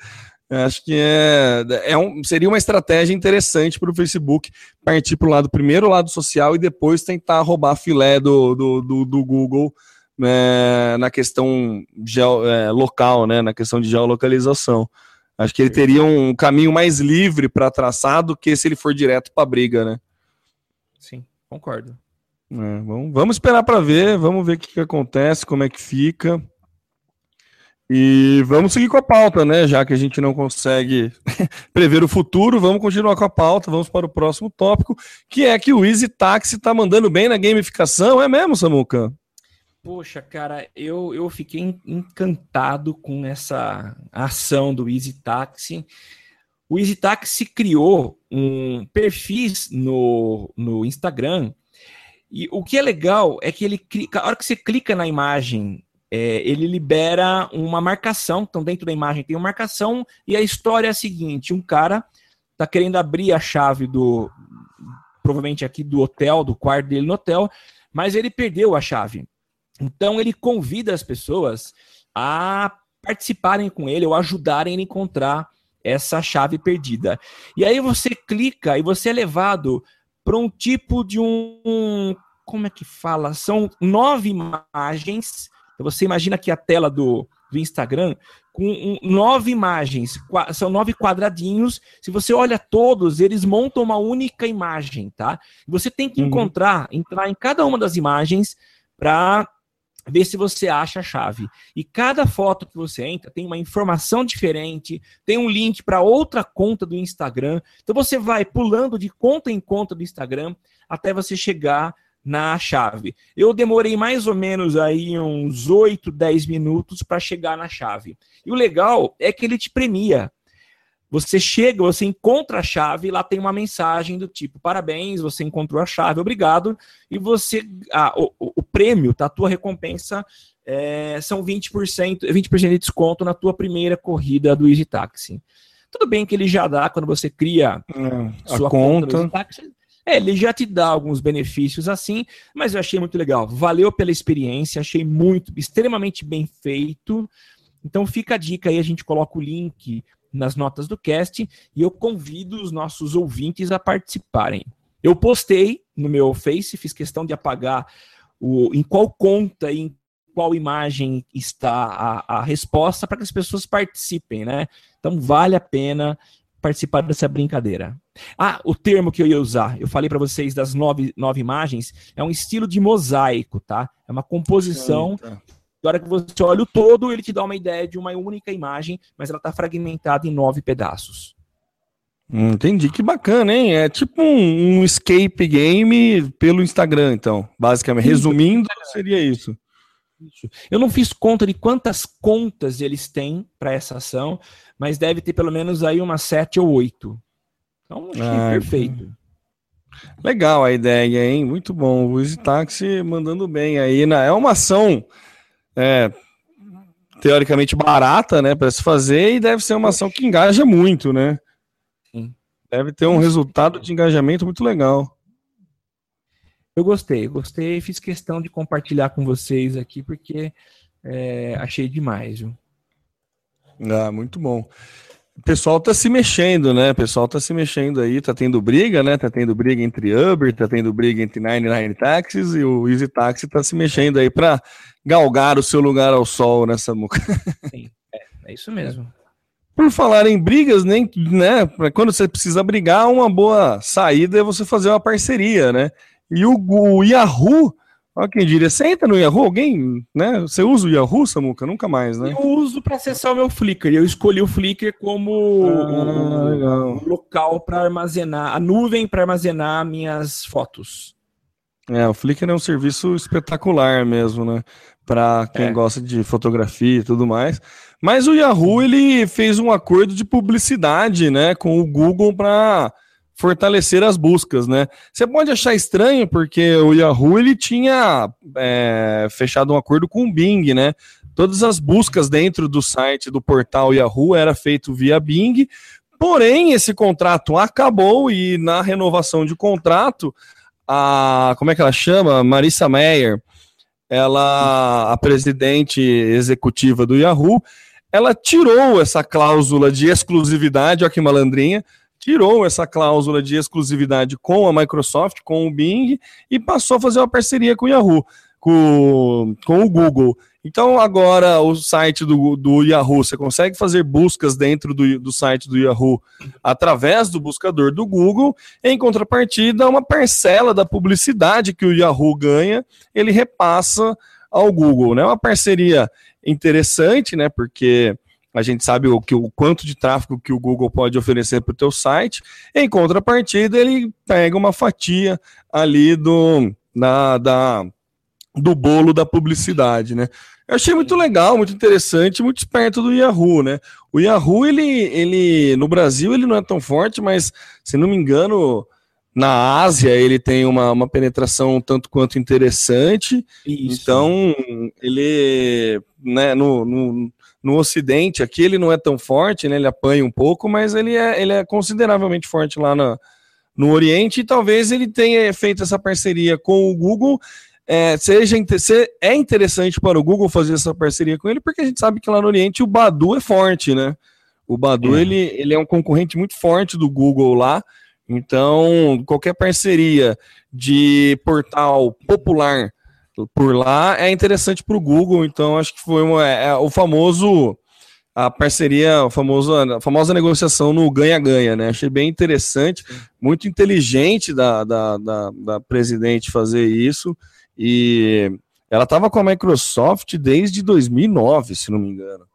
Speaker 1: acho que é, é um, seria uma estratégia interessante para o Facebook partir para o lado primeiro, lado social, e depois tentar roubar filé do, do, do, do Google né, na questão geo- é, local, né, na questão de geolocalização. Acho que ele teria um caminho mais livre para traçar do que se ele for direto para a briga, né?
Speaker 2: Sim, concordo.
Speaker 1: É, vamos, vamos esperar para ver, vamos ver o que, que acontece, como é que fica. E vamos seguir com a pauta, né? Já que a gente não consegue *laughs* prever o futuro, vamos continuar com a pauta, vamos para o próximo tópico, que é que o Easy Taxi está mandando bem na gamificação, é mesmo, Samuca?
Speaker 2: Poxa, cara, eu, eu fiquei en- encantado com essa ação do Easy Taxi. O Easy Taxi criou um perfis no, no Instagram e o que é legal é que ele a hora que você clica na imagem, é, ele libera uma marcação. Então, dentro da imagem tem uma marcação e a história é a seguinte: um cara tá querendo abrir a chave do provavelmente aqui do hotel, do quarto dele no hotel, mas ele perdeu a chave. Então ele convida as pessoas a participarem com ele ou ajudarem ele a encontrar essa chave perdida. E aí você clica e você é levado para um tipo de um. Como é que fala? São nove imagens. Então você imagina aqui a tela do, do Instagram com um- nove imagens. São nove quadradinhos. Se você olha todos, eles montam uma única imagem, tá? Você tem que
Speaker 1: Uhum.
Speaker 2: encontrar, entrar em cada uma das imagens para ver se você acha a chave. E cada foto que você entra tem uma informação diferente, tem um link para outra conta do Instagram. Então você vai pulando de conta em conta do Instagram até você chegar na chave. Eu demorei mais ou menos aí uns 8, 10 minutos para chegar na chave. E o legal é que ele te premia. Você chega, você encontra a chave, lá tem uma mensagem do tipo: parabéns, você encontrou a chave, obrigado. E você. ah, o, o- prêmio, tá? A tua recompensa é, são 20%, 20% de desconto na tua primeira corrida do Easy Taxi. Tudo bem que ele já dá quando você cria
Speaker 1: a
Speaker 2: sua
Speaker 1: conta.
Speaker 2: do Easy Taxi. É, ele já te dá alguns benefícios assim, mas eu achei muito legal. Valeu pela experiência, achei muito, extremamente bem feito. Então fica a dica aí, a gente coloca o link nas notas do cast e eu convido os nossos ouvintes a participarem. Eu postei no meu Face, fiz questão de apagar o, em qual conta e em qual imagem está a, a resposta para que as pessoas participem, né? Então vale a pena participar dessa brincadeira. Ah, o termo que eu ia usar, eu falei para vocês das nove, nove imagens, é um estilo de mosaico, tá? É uma composição
Speaker 1: Eita.
Speaker 2: na hora que você olha o todo, ele te dá uma ideia de uma única imagem, mas ela está fragmentada em nove pedaços.
Speaker 1: Hum, Entendi, que bacana, hein? É tipo um, um escape game pelo Instagram, então, basicamente. Resumindo, seria isso.
Speaker 2: Eu não fiz conta de quantas contas eles têm para essa ação, mas deve ter pelo menos aí umas sete ou oito. Então, achei
Speaker 1: Ah,
Speaker 2: perfeito.
Speaker 1: Legal a ideia, hein? Muito bom. O Easy Taxi mandando bem aí. Né? É uma ação é, teoricamente barata, né, para se fazer e deve ser uma ação que engaja muito, né?
Speaker 2: Sim.
Speaker 1: Deve ter um resultado de engajamento muito legal.
Speaker 2: Eu gostei, gostei, fiz questão de compartilhar com vocês aqui porque é, achei demais, viu?
Speaker 1: Ah, muito bom. O pessoal tá se mexendo, né? O pessoal tá se mexendo aí, tá tendo briga, né? Tá tendo briga entre Uber, tá tendo briga entre 99 Taxis e o Easy Taxi tá se mexendo aí para galgar o seu lugar ao sol nessa muca. *laughs*
Speaker 2: Sim, é, é isso mesmo.
Speaker 1: Por falar em brigas, nem, né? Quando você precisa brigar, uma boa saída é você fazer uma parceria, né? E o, o Yahoo Olha quem diria, você entra no Yahoo, alguém, né? Você usa o Yahoo, Samuca? Nunca mais, né?
Speaker 2: Eu uso para acessar o meu Flickr. Eu escolhi o Flickr como
Speaker 1: Ah,
Speaker 2: o local para armazenar, a nuvem para armazenar minhas fotos.
Speaker 1: É, o Flickr é um serviço espetacular mesmo, né? Para quem
Speaker 2: É.
Speaker 1: gosta de fotografia e tudo mais. Mas o Yahoo ele fez um acordo de publicidade, né, com o Google para fortalecer as buscas, né? Você pode achar estranho porque o Yahoo ele tinha é, fechado um acordo com o Bing, né? Todas as buscas dentro do site do portal Yahoo era feito via Bing. Porém, esse contrato acabou e na renovação de contrato a como é que ela chama? Marissa Meyer, ela a presidente executiva do Yahoo, ela tirou essa cláusula de exclusividade, olha que malandrinha, tirou essa cláusula de exclusividade com a Microsoft, com o Bing e passou a fazer uma parceria com o Yahoo, com, com o Google. Então agora o site do, do Yahoo, você consegue fazer buscas dentro do, do site do Yahoo através do buscador do Google. Em contrapartida, uma parcela da publicidade que o Yahoo ganha, ele repassa ao Google, né? Uma parceria interessante, né? Porque a gente sabe o, que, o quanto de tráfego que o Google pode oferecer para o teu site. Em contrapartida, ele pega uma fatia ali do, da, da, do bolo da publicidade, né? Eu achei muito legal, muito interessante, muito esperto do Yahoo, né? O Yahoo, ele, ele no Brasil, ele não é tão forte, mas, se não me engano, na Ásia ele tem uma, uma penetração tanto quanto interessante.
Speaker 2: Isso.
Speaker 1: Então, ele, né, no, no, no Ocidente, aqui ele não é tão forte, né? Ele apanha um pouco, mas ele é, ele é consideravelmente forte lá na, no Oriente, e talvez ele tenha feito essa parceria com o Google. É, seja é interessante para o Google fazer essa parceria com ele, porque a gente sabe que lá no Oriente o Badu é forte, né? O Badu
Speaker 2: É.
Speaker 1: ele, ele é um concorrente muito forte do Google lá. Então, qualquer parceria de portal popular por lá é interessante para o Google. Então, acho que foi uma, é, o famoso a parceria, o famoso, a famosa negociação no ganha-ganha, né? Achei bem interessante, muito inteligente da, da, da, da presidente fazer isso. E ela estava com a Microsoft desde 2009, se não me engano.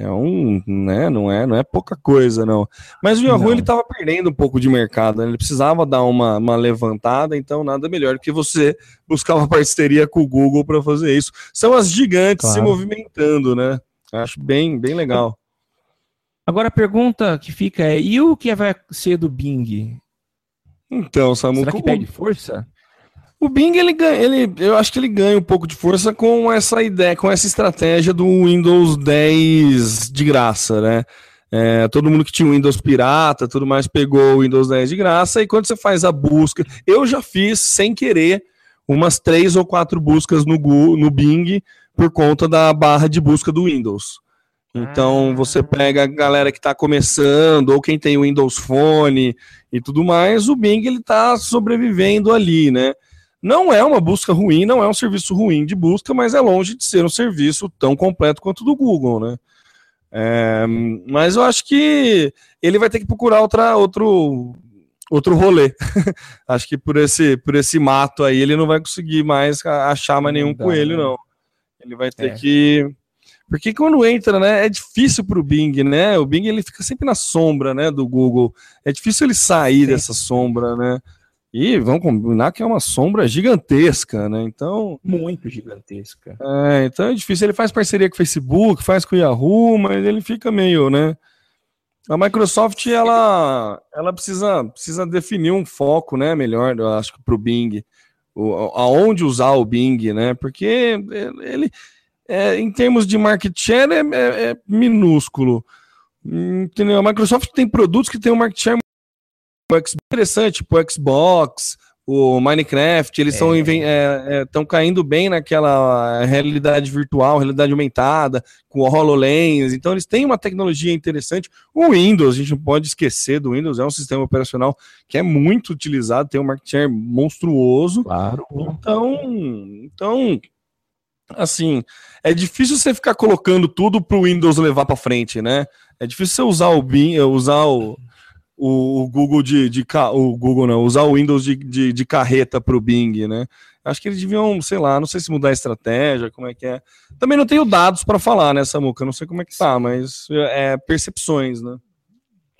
Speaker 1: É um, né, não é, não é pouca coisa, não. Mas o Yahoo ele estava perdendo um pouco de mercado, né? ele precisava dar uma, uma levantada, então nada melhor do que você buscar uma parceria com o Google para fazer isso. São as gigantes se
Speaker 2: Claro.
Speaker 1: movimentando, né? Acho bem, bem legal.
Speaker 2: Agora a pergunta que fica é: e o que vai ser do Bing?
Speaker 1: Então, Samu,
Speaker 2: Será que
Speaker 1: o-
Speaker 2: perde força?
Speaker 1: O Bing, ele ganha, ele, eu acho que ele ganha um pouco de força com essa ideia, com essa estratégia do Windows 10 de graça, né? É, todo mundo que tinha o Windows pirata, tudo mais, pegou o Windows 10 de graça, e quando você faz a busca, eu já fiz, sem querer, umas três ou quatro buscas no, Gu- no Bing por conta da barra de busca do Windows. Então,
Speaker 2: Ah.
Speaker 1: você pega a galera que está começando, ou quem tem o Windows Phone e tudo mais, o Bing ele está sobrevivendo ali, né? Não é uma busca ruim, não é um serviço ruim de busca, mas é longe de ser um serviço tão completo quanto o do Google, né? É, mas eu acho que ele vai ter que procurar outra, outro, outro rolê. *laughs* acho que por esse, por esse mato aí ele não vai conseguir mais achar mais nenhum
Speaker 2: dá,
Speaker 1: coelho,
Speaker 2: né?
Speaker 1: não. Ele vai ter
Speaker 2: É.
Speaker 1: que. Porque quando entra, né, é difícil pro Bing, né? O Bing ele fica sempre na sombra, né, do Google. É difícil ele sair
Speaker 2: Sim.
Speaker 1: dessa sombra, né? E vamos combinar que é uma sombra gigantesca, né? Então,
Speaker 2: Muito gigantesca.
Speaker 1: é, então é difícil. Ele faz parceria com o Facebook, faz com o Yahoo, mas ele fica meio, né? A Microsoft, ela, ela precisa, precisa definir um foco, né? Melhor, eu acho que para o Bing, o, aonde usar o Bing, né? Porque ele, é, em termos de market share, é, é, é minúsculo. Entendeu? A Microsoft tem produtos que tem um market share interessante, tipo o Xbox, o Minecraft, eles estão é. é, é, caindo bem naquela realidade virtual, realidade aumentada, com o HoloLens, então eles têm uma tecnologia interessante. O Windows, a gente não pode esquecer do Windows, é um sistema operacional que é muito utilizado, tem um market share monstruoso.
Speaker 2: Claro.
Speaker 1: Então, então assim, é difícil você ficar colocando tudo para o Windows levar para frente, né? É difícil você usar o Bing, usar o o, o Google de, de, o Google não, usar o Windows de, de, de carreta para o Bing, né? Acho que eles deviam, sei lá, não sei se mudar a estratégia, como é que é. Também não tenho dados para falar, né, Samuca? Não sei como é que tá, mas é, é percepções, né?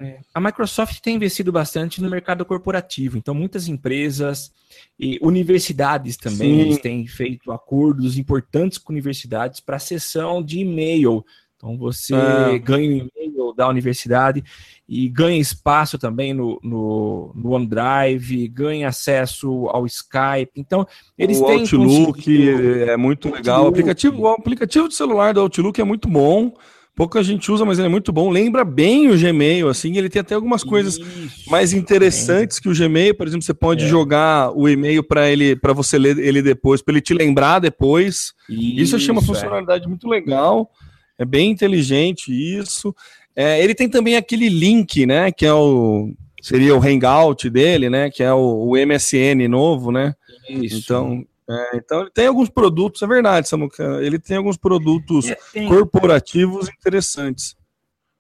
Speaker 2: É. A Microsoft tem investido bastante no mercado corporativo, então muitas empresas e universidades também têm feito acordos importantes com universidades para sessão de e-mail. Então você é. ganha um e-mail da universidade e ganha espaço também no, no, no OneDrive, ganha acesso ao Skype. Então, eles
Speaker 1: o
Speaker 2: têm.
Speaker 1: Outlook é muito legal. O aplicativo, o aplicativo de celular do Outlook é muito bom. Pouca gente usa, mas ele é muito bom. Lembra bem o Gmail, assim. Ele tem até algumas coisas Isso, mais interessantes é. que o Gmail. Por exemplo, você pode é. jogar o e-mail para ele, para você ler ele depois, para ele te lembrar depois. Isso, isso eu achei uma é. funcionalidade muito legal. É bem inteligente isso. É, ele tem também aquele link, né? Que é o. Seria o Hangout dele, né? Que é o, o MSN novo, né? Isso. Então, é, então ele tem alguns produtos, é verdade, Samuca. Ele tem alguns produtos é, tem. corporativos interessantes.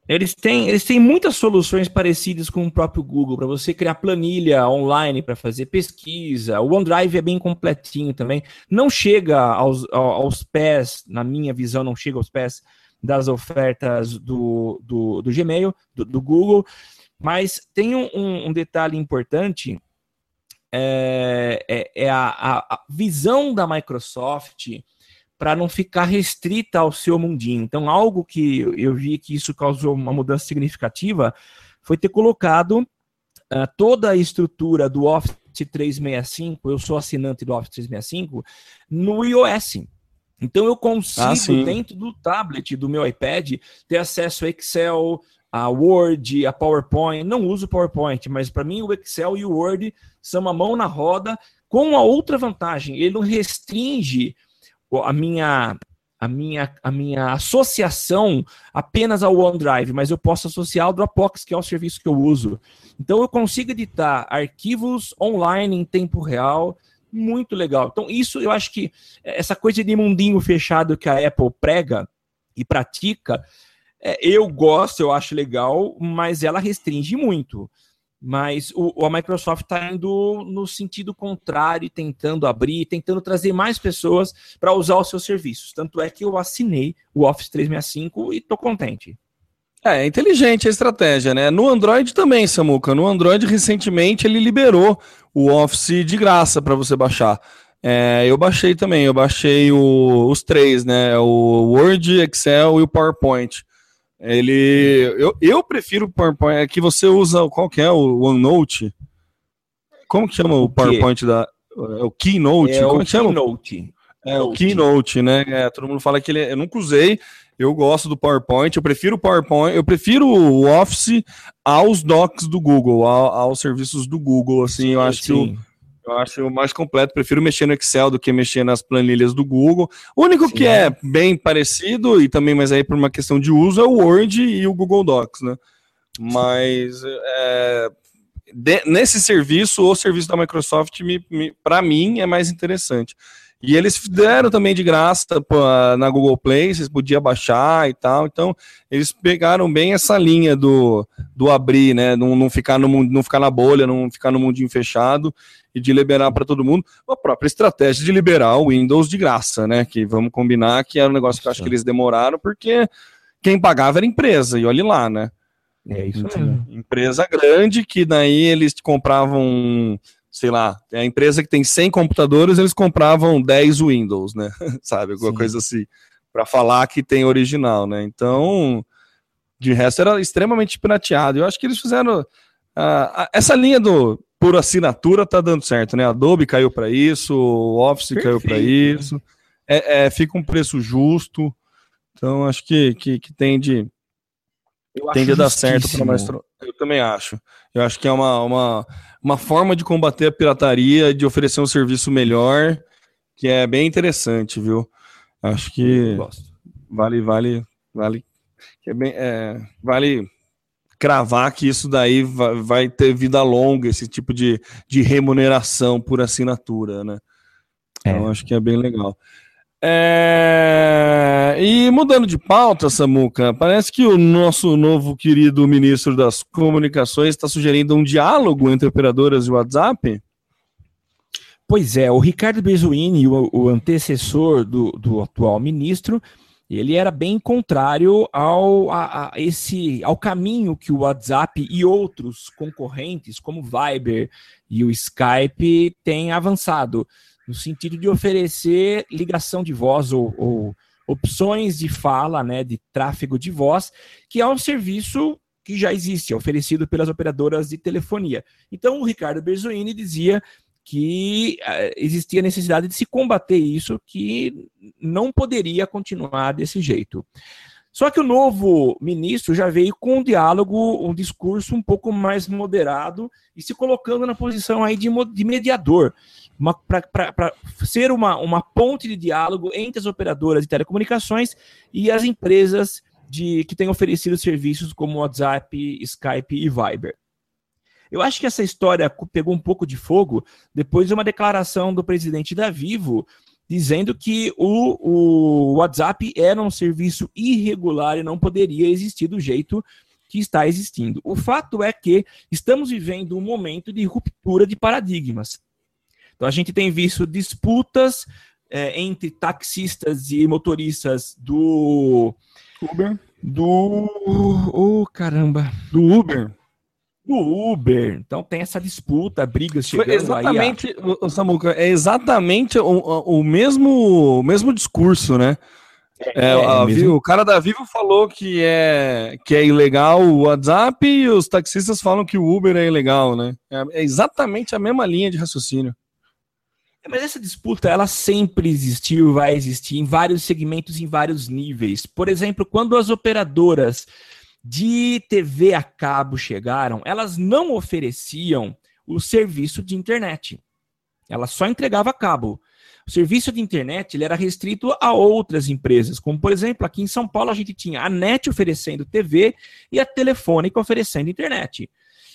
Speaker 2: Eles têm, eles têm muitas soluções parecidas com o próprio Google, para você criar planilha online para fazer pesquisa. O OneDrive é bem completinho também. Não chega aos, aos pés, na minha visão, não chega aos pés das ofertas do, do, do Gmail, do, do, Google, mas tem um, um detalhe importante, é, é, é a, a, visão da Microsoft para não ficar restrita ao seu mundinho. Então, algo que eu vi que isso causou uma mudança significativa foi ter colocado uh, toda a estrutura do Office 365, eu sou assinante do Office 365, no iOS. Então eu consigo, ah, dentro do tablet do meu iPad, ter acesso a Excel, a Word, a PowerPoint. Não uso PowerPoint, mas para mim o Excel e o Word são uma mão na roda, com a outra vantagem, ele não restringe a minha a minha, a minha associação apenas ao OneDrive, mas eu posso associar ao Dropbox, que é o serviço que eu uso. Então eu consigo editar arquivos online em tempo real, muito legal. Então, isso eu acho que essa coisa de mundinho fechado que a Apple prega e pratica, é, eu gosto, eu acho legal, mas ela restringe muito. Mas o, a Microsoft está indo no sentido contrário, tentando abrir, tentando trazer mais pessoas para usar os seus serviços. Tanto é que eu assinei o Office 365 e estou contente.
Speaker 1: É, é inteligente a estratégia, né? No Android também, Samuca. No Android, recentemente, ele liberou o Office de graça para você baixar. É, eu baixei também, eu baixei o, os três, né? O Word, Excel e o PowerPoint. Ele. Eu, eu prefiro o PowerPoint. É que você usa. Qual que é? O OneNote? Como que chama o, o PowerPoint da. É o Keynote?
Speaker 2: É
Speaker 1: Como
Speaker 2: o
Speaker 1: que chama?
Speaker 2: Keynote.
Speaker 1: É, o Keynote, né? É, todo mundo fala que ele. É, eu nunca usei. Eu gosto do PowerPoint, eu prefiro o PowerPoint, eu prefiro o Office aos docs do Google, ao, aos serviços do Google, assim, sim, eu acho sim. que o, eu acho o mais completo, prefiro mexer no Excel do que mexer nas planilhas do Google. O único sim, que é bem parecido, e também, mas aí por uma questão de uso, é o Word e o Google Docs, né? Mas é, de, nesse serviço, o serviço da Microsoft, para mim, é mais interessante. E eles deram também de graça na Google Play, vocês podiam baixar e tal. Então, eles pegaram bem essa linha do, do abrir, né? Não, não, ficar no, não ficar na bolha, não ficar no mundinho fechado e de liberar para todo mundo. A própria estratégia de liberar o Windows de graça, né? Que vamos combinar que era um negócio que eu acho que eles demoraram, porque quem pagava era a empresa, e olhe lá, né?
Speaker 2: É isso mesmo.
Speaker 1: Empresa grande que daí eles compravam sei lá, a empresa que tem 100 computadores, eles compravam 10 Windows, né? *laughs* Sabe, alguma Sim. coisa assim, para falar que tem original, né? Então, de resto era extremamente pirateado. Eu acho que eles fizeram uh, essa linha do por assinatura tá dando certo, né? Adobe caiu para isso, o Office Perfeito. caiu para isso. é, é, fica um preço justo. Então, acho que, que, que tende, tende a dar certo para mais. Eu também acho. Eu acho que é uma, uma, uma forma de combater a pirataria, de oferecer um serviço melhor, que é bem interessante, viu? Acho que vale, vale, vale, que é bem, é, vale cravar que isso daí vai, vai, ter vida longa, esse tipo de, de remuneração por assinatura, né? É. Então acho que é bem legal. É... E mudando de pauta, Samuca, parece que o nosso novo querido ministro das Comunicações está sugerindo um diálogo entre operadoras e WhatsApp.
Speaker 2: Pois é, o Ricardo Bezuini, o, o antecessor do, do atual ministro, ele era bem contrário ao, a, a, esse, ao caminho que o WhatsApp e outros concorrentes, como o Viber e o Skype, têm avançado no sentido de oferecer ligação de voz ou, ou opções de fala, né, de tráfego de voz, que é um serviço que já existe, é oferecido pelas operadoras de telefonia. Então, o Ricardo Berzoini dizia que uh, existia necessidade de se combater isso, que não poderia continuar desse jeito. Só que o novo ministro já veio com um diálogo, um discurso um pouco mais moderado e se colocando na posição aí de, de mediador para ser uma, uma ponte de diálogo entre as operadoras de telecomunicações e as empresas de, que têm oferecido serviços como WhatsApp, Skype e Viber. Eu acho que essa história pegou um pouco de fogo depois de uma declaração do presidente da Vivo dizendo que o, o WhatsApp era um serviço irregular e não poderia existir do jeito que está existindo. O fato é que estamos vivendo um momento de ruptura de paradigmas. Então a gente tem visto disputas é, entre taxistas e motoristas do
Speaker 1: Uber,
Speaker 2: do oh caramba,
Speaker 1: do Uber,
Speaker 2: do Uber. Então tem essa disputa, brigas chegando
Speaker 1: Foi exatamente, aí. A... Samuca, é exatamente o, o mesmo o mesmo discurso, né? É, é, a, mesmo... O cara da Vivo falou que é, que é ilegal o WhatsApp e os taxistas falam que o Uber é ilegal, né? É, é exatamente a mesma linha de raciocínio.
Speaker 2: Mas essa disputa, ela sempre existiu, vai existir em vários segmentos, em vários níveis. Por exemplo, quando as operadoras de TV a cabo chegaram, elas não ofereciam o serviço de internet. Ela só entregava cabo. O serviço de internet ele era restrito a outras empresas, como por exemplo, aqui em São Paulo a gente tinha a NET oferecendo TV e a Telefônica oferecendo internet.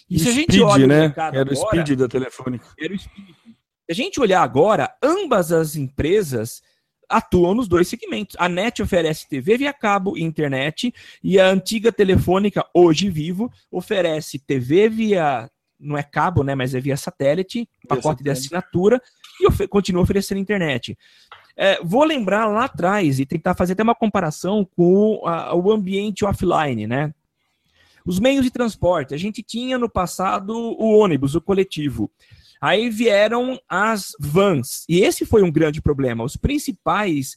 Speaker 1: E, se a gente Speed, olha né? Era agora, o Speed da Telefônica. Era o Speed.
Speaker 2: Se a gente olhar agora, ambas as empresas atuam nos dois segmentos. A NET oferece TV via cabo e internet, e a antiga telefônica, hoje vivo, oferece TV via. Não é cabo, né? Mas é via satélite, pacote de assinatura, e of continua oferecendo internet. É, vou lembrar lá atrás e tentar fazer até uma comparação com a, o ambiente offline, né? Os meios de transporte. A gente tinha no passado o ônibus, o coletivo. Aí vieram as vans, e esse foi um grande problema. Os principais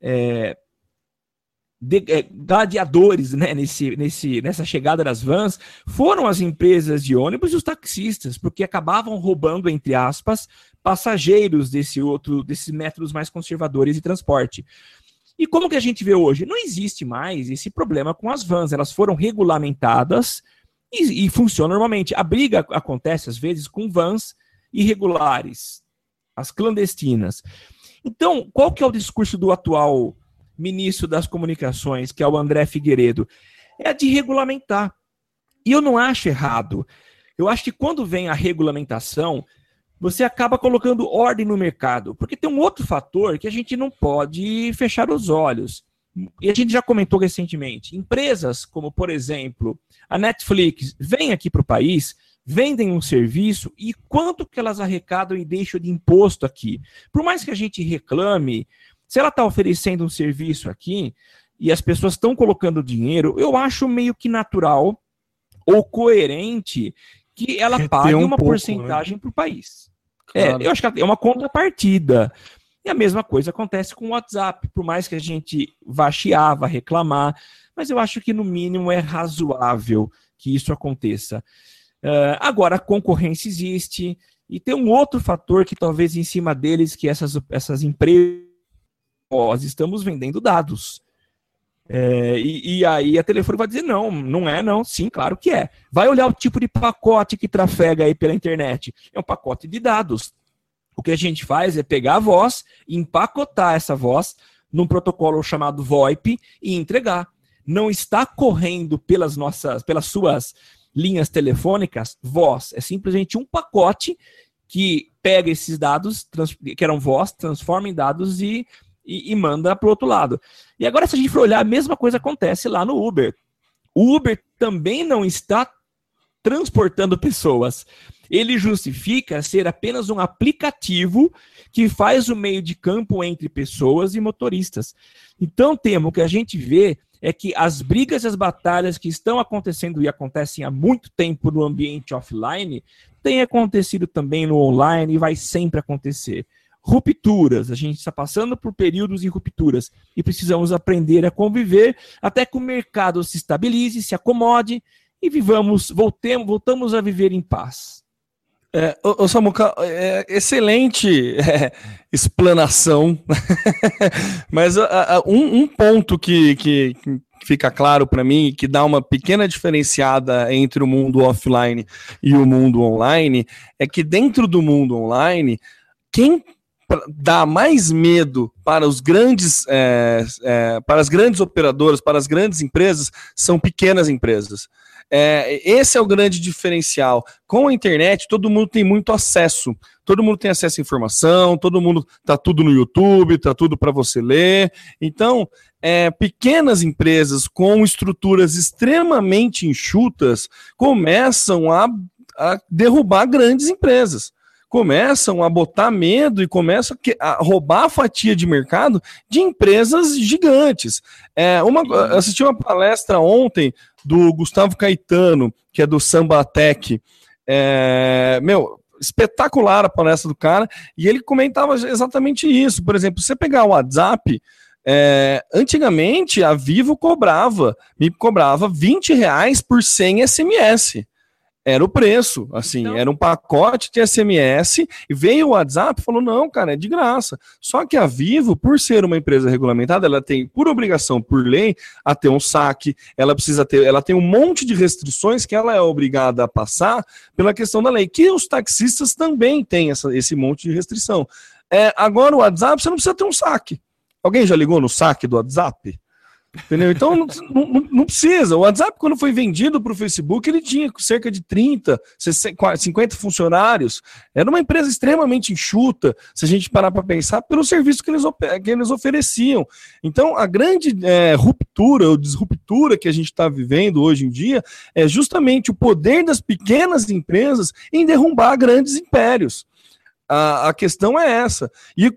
Speaker 2: é, de, é, gladiadores né, nesse, nesse, nessa chegada das vans foram as empresas de ônibus e os taxistas, porque acabavam roubando, entre aspas, passageiros desse outro, desses métodos mais conservadores de transporte. E como que a gente vê hoje? Não existe mais esse problema com as vans. Elas foram regulamentadas e, e funcionam normalmente. A briga acontece, às vezes, com vans irregulares, as clandestinas. Então, qual que é o discurso do atual ministro das Comunicações, que é o André Figueiredo? É de regulamentar. E eu não acho errado. Eu acho que quando vem a regulamentação, você acaba colocando ordem no mercado. Porque tem um outro fator que a gente não pode fechar os olhos. E a gente já comentou recentemente. Empresas como, por exemplo, a Netflix vem aqui para o país vendem um serviço e quanto que elas arrecadam e deixam de imposto aqui. Por mais que a gente reclame, se ela está oferecendo um serviço aqui e as pessoas estão colocando dinheiro, eu acho meio que natural ou coerente que ela pague um uma pouco, porcentagem né? para o país. É, claro. É, eu acho que é uma contrapartida. E a mesma coisa acontece com o WhatsApp, por mais que a gente vá chiar, vá reclamar, mas eu acho que no mínimo é razoável que isso aconteça. Uh, agora, a concorrência existe, e tem um outro fator que talvez em cima deles, que essas, essas empresas nós estamos vendendo dados. É, e, e, aí a telefone vai dizer: não, não é, não. Sim, claro que é. Vai olhar o tipo de pacote que trafega aí pela internet. É um pacote de dados. O que a gente faz é pegar a voz empacotar essa voz num protocolo chamado VoIP e entregar. Não está correndo pelas nossas, pelas suas linhas telefônicas voz. É simplesmente um pacote que pega esses dados, que eram voz, transforma em dados e, e, e manda para o outro lado. E agora, se a gente for olhar, a mesma coisa acontece lá no Uber. O Uber também não está transportando pessoas. Ele justifica ser apenas um aplicativo que faz o meio de campo entre pessoas e motoristas. Então, temo que a gente vê é que as brigas e as batalhas que estão acontecendo e acontecem há muito tempo no ambiente offline têm acontecido também no online e vai sempre acontecer. Rupturas, a gente está passando por períodos de rupturas e precisamos aprender a conviver até que o mercado se estabilize, se acomode e vivamos, voltemos, voltamos a viver em paz.
Speaker 1: É, ô, Samuca, é, excelente é, explanação, *laughs* mas um, um, ponto que, que, que fica claro para mim, que dá uma pequena diferenciada entre o mundo offline e o mundo online, é que dentro do mundo online, quem dá mais medo para os grandes, é, é, para as grandes operadoras, para as grandes empresas, são pequenas empresas. É, esse é o grande diferencial. Com a internet, todo mundo tem muito acesso. Todo mundo tem acesso à informação, todo mundo tá tudo no YouTube, tá tudo para você ler. Então, é, pequenas empresas com estruturas extremamente enxutas começam a, a derrubar grandes empresas começam a botar medo e começam a roubar a fatia de mercado de empresas gigantes. É, uma, assisti uma palestra ontem do Gustavo Caetano, que é do Samba Tech. É, meu, espetacular a palestra do cara, e ele comentava exatamente isso. Por exemplo, você pegar o WhatsApp, é, antigamente a Vivo cobrava, me cobrava 20 reais por 100 SMS era o preço, assim, então... era um pacote de SMS e veio o WhatsApp e falou: não, cara, é de graça. Só que a Vivo, por ser uma empresa regulamentada, ela tem por obrigação, por lei, a ter um saque, ela precisa ter, ela tem um monte de restrições que ela é obrigada a passar pela questão da lei, que os taxistas também têm essa, esse monte de restrição. É, agora o WhatsApp, você não precisa ter um saque. Alguém já ligou no saque do WhatsApp? Entendeu? Então não, não, não, precisa. O WhatsApp, quando foi vendido para o Facebook, ele tinha cerca de 30, 50 funcionários. Era uma empresa extremamente enxuta, se a gente parar para pensar, pelo serviço que eles, que eles ofereciam. Então, a grande é, ruptura ou disruptura que a gente está vivendo hoje em dia é justamente o poder das pequenas empresas em derrubar grandes impérios. A, a questão é essa. E,